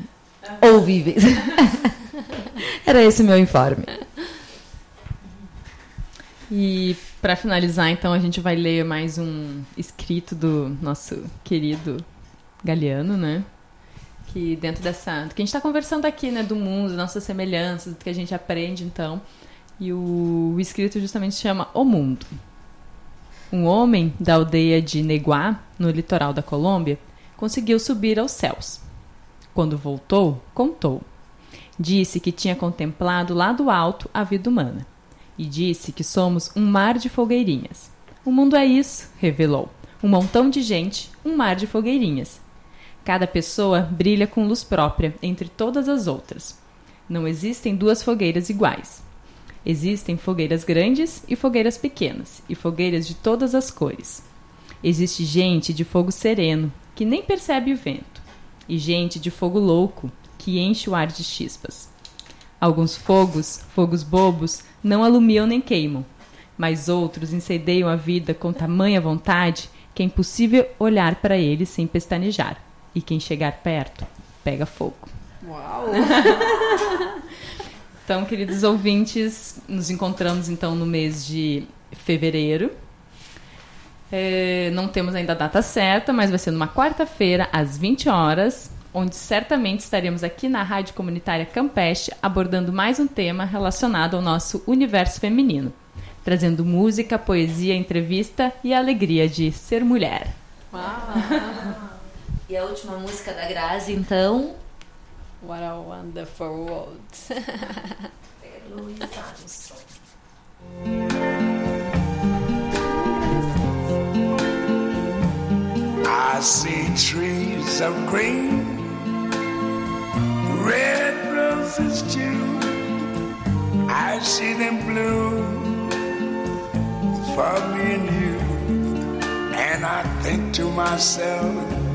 ouvíveis. Era esse o meu informe. E para finalizar, então, a gente vai ler mais um escrito do nosso querido Galeano, né? Que dentro dessa. do que a gente está conversando aqui, né? Do mundo, nossas semelhanças, do que a gente aprende, então. E o, o escrito justamente chama O Mundo. Um homem da aldeia de Neguá, no litoral da Colômbia, conseguiu subir aos céus. Quando voltou, contou. Disse que tinha contemplado lá do alto a vida humana. E disse que somos um mar de fogueirinhas. O mundo é isso, revelou. Um montão de gente, um mar de fogueirinhas. Cada pessoa brilha com luz própria entre todas as outras. Não existem duas fogueiras iguais. Existem fogueiras grandes e fogueiras pequenas, e fogueiras de todas as cores. Existe gente de fogo sereno, que nem percebe o vento, e gente de fogo louco, que enche o ar de chispas. Alguns fogos, fogos bobos, não alumiam nem queimam, mas outros incendeiam a vida com tamanha vontade que é impossível olhar para eles sem pestanejar, e quem chegar perto pega fogo. Uau! Então, queridos ouvintes, nos encontramos então no mês de fevereiro. É, não temos ainda a data certa, mas vai ser numa quarta-feira, às 20 horas, onde certamente estaremos aqui na Rádio Comunitária Campeste abordando mais um tema relacionado ao nosso universo feminino, trazendo música, poesia, entrevista e a alegria de ser mulher. E a última música da Grazi, então. What a wonderful world. Luiz. I see trees of green, red roses too. I see them bloom for me and you. And I think to myself,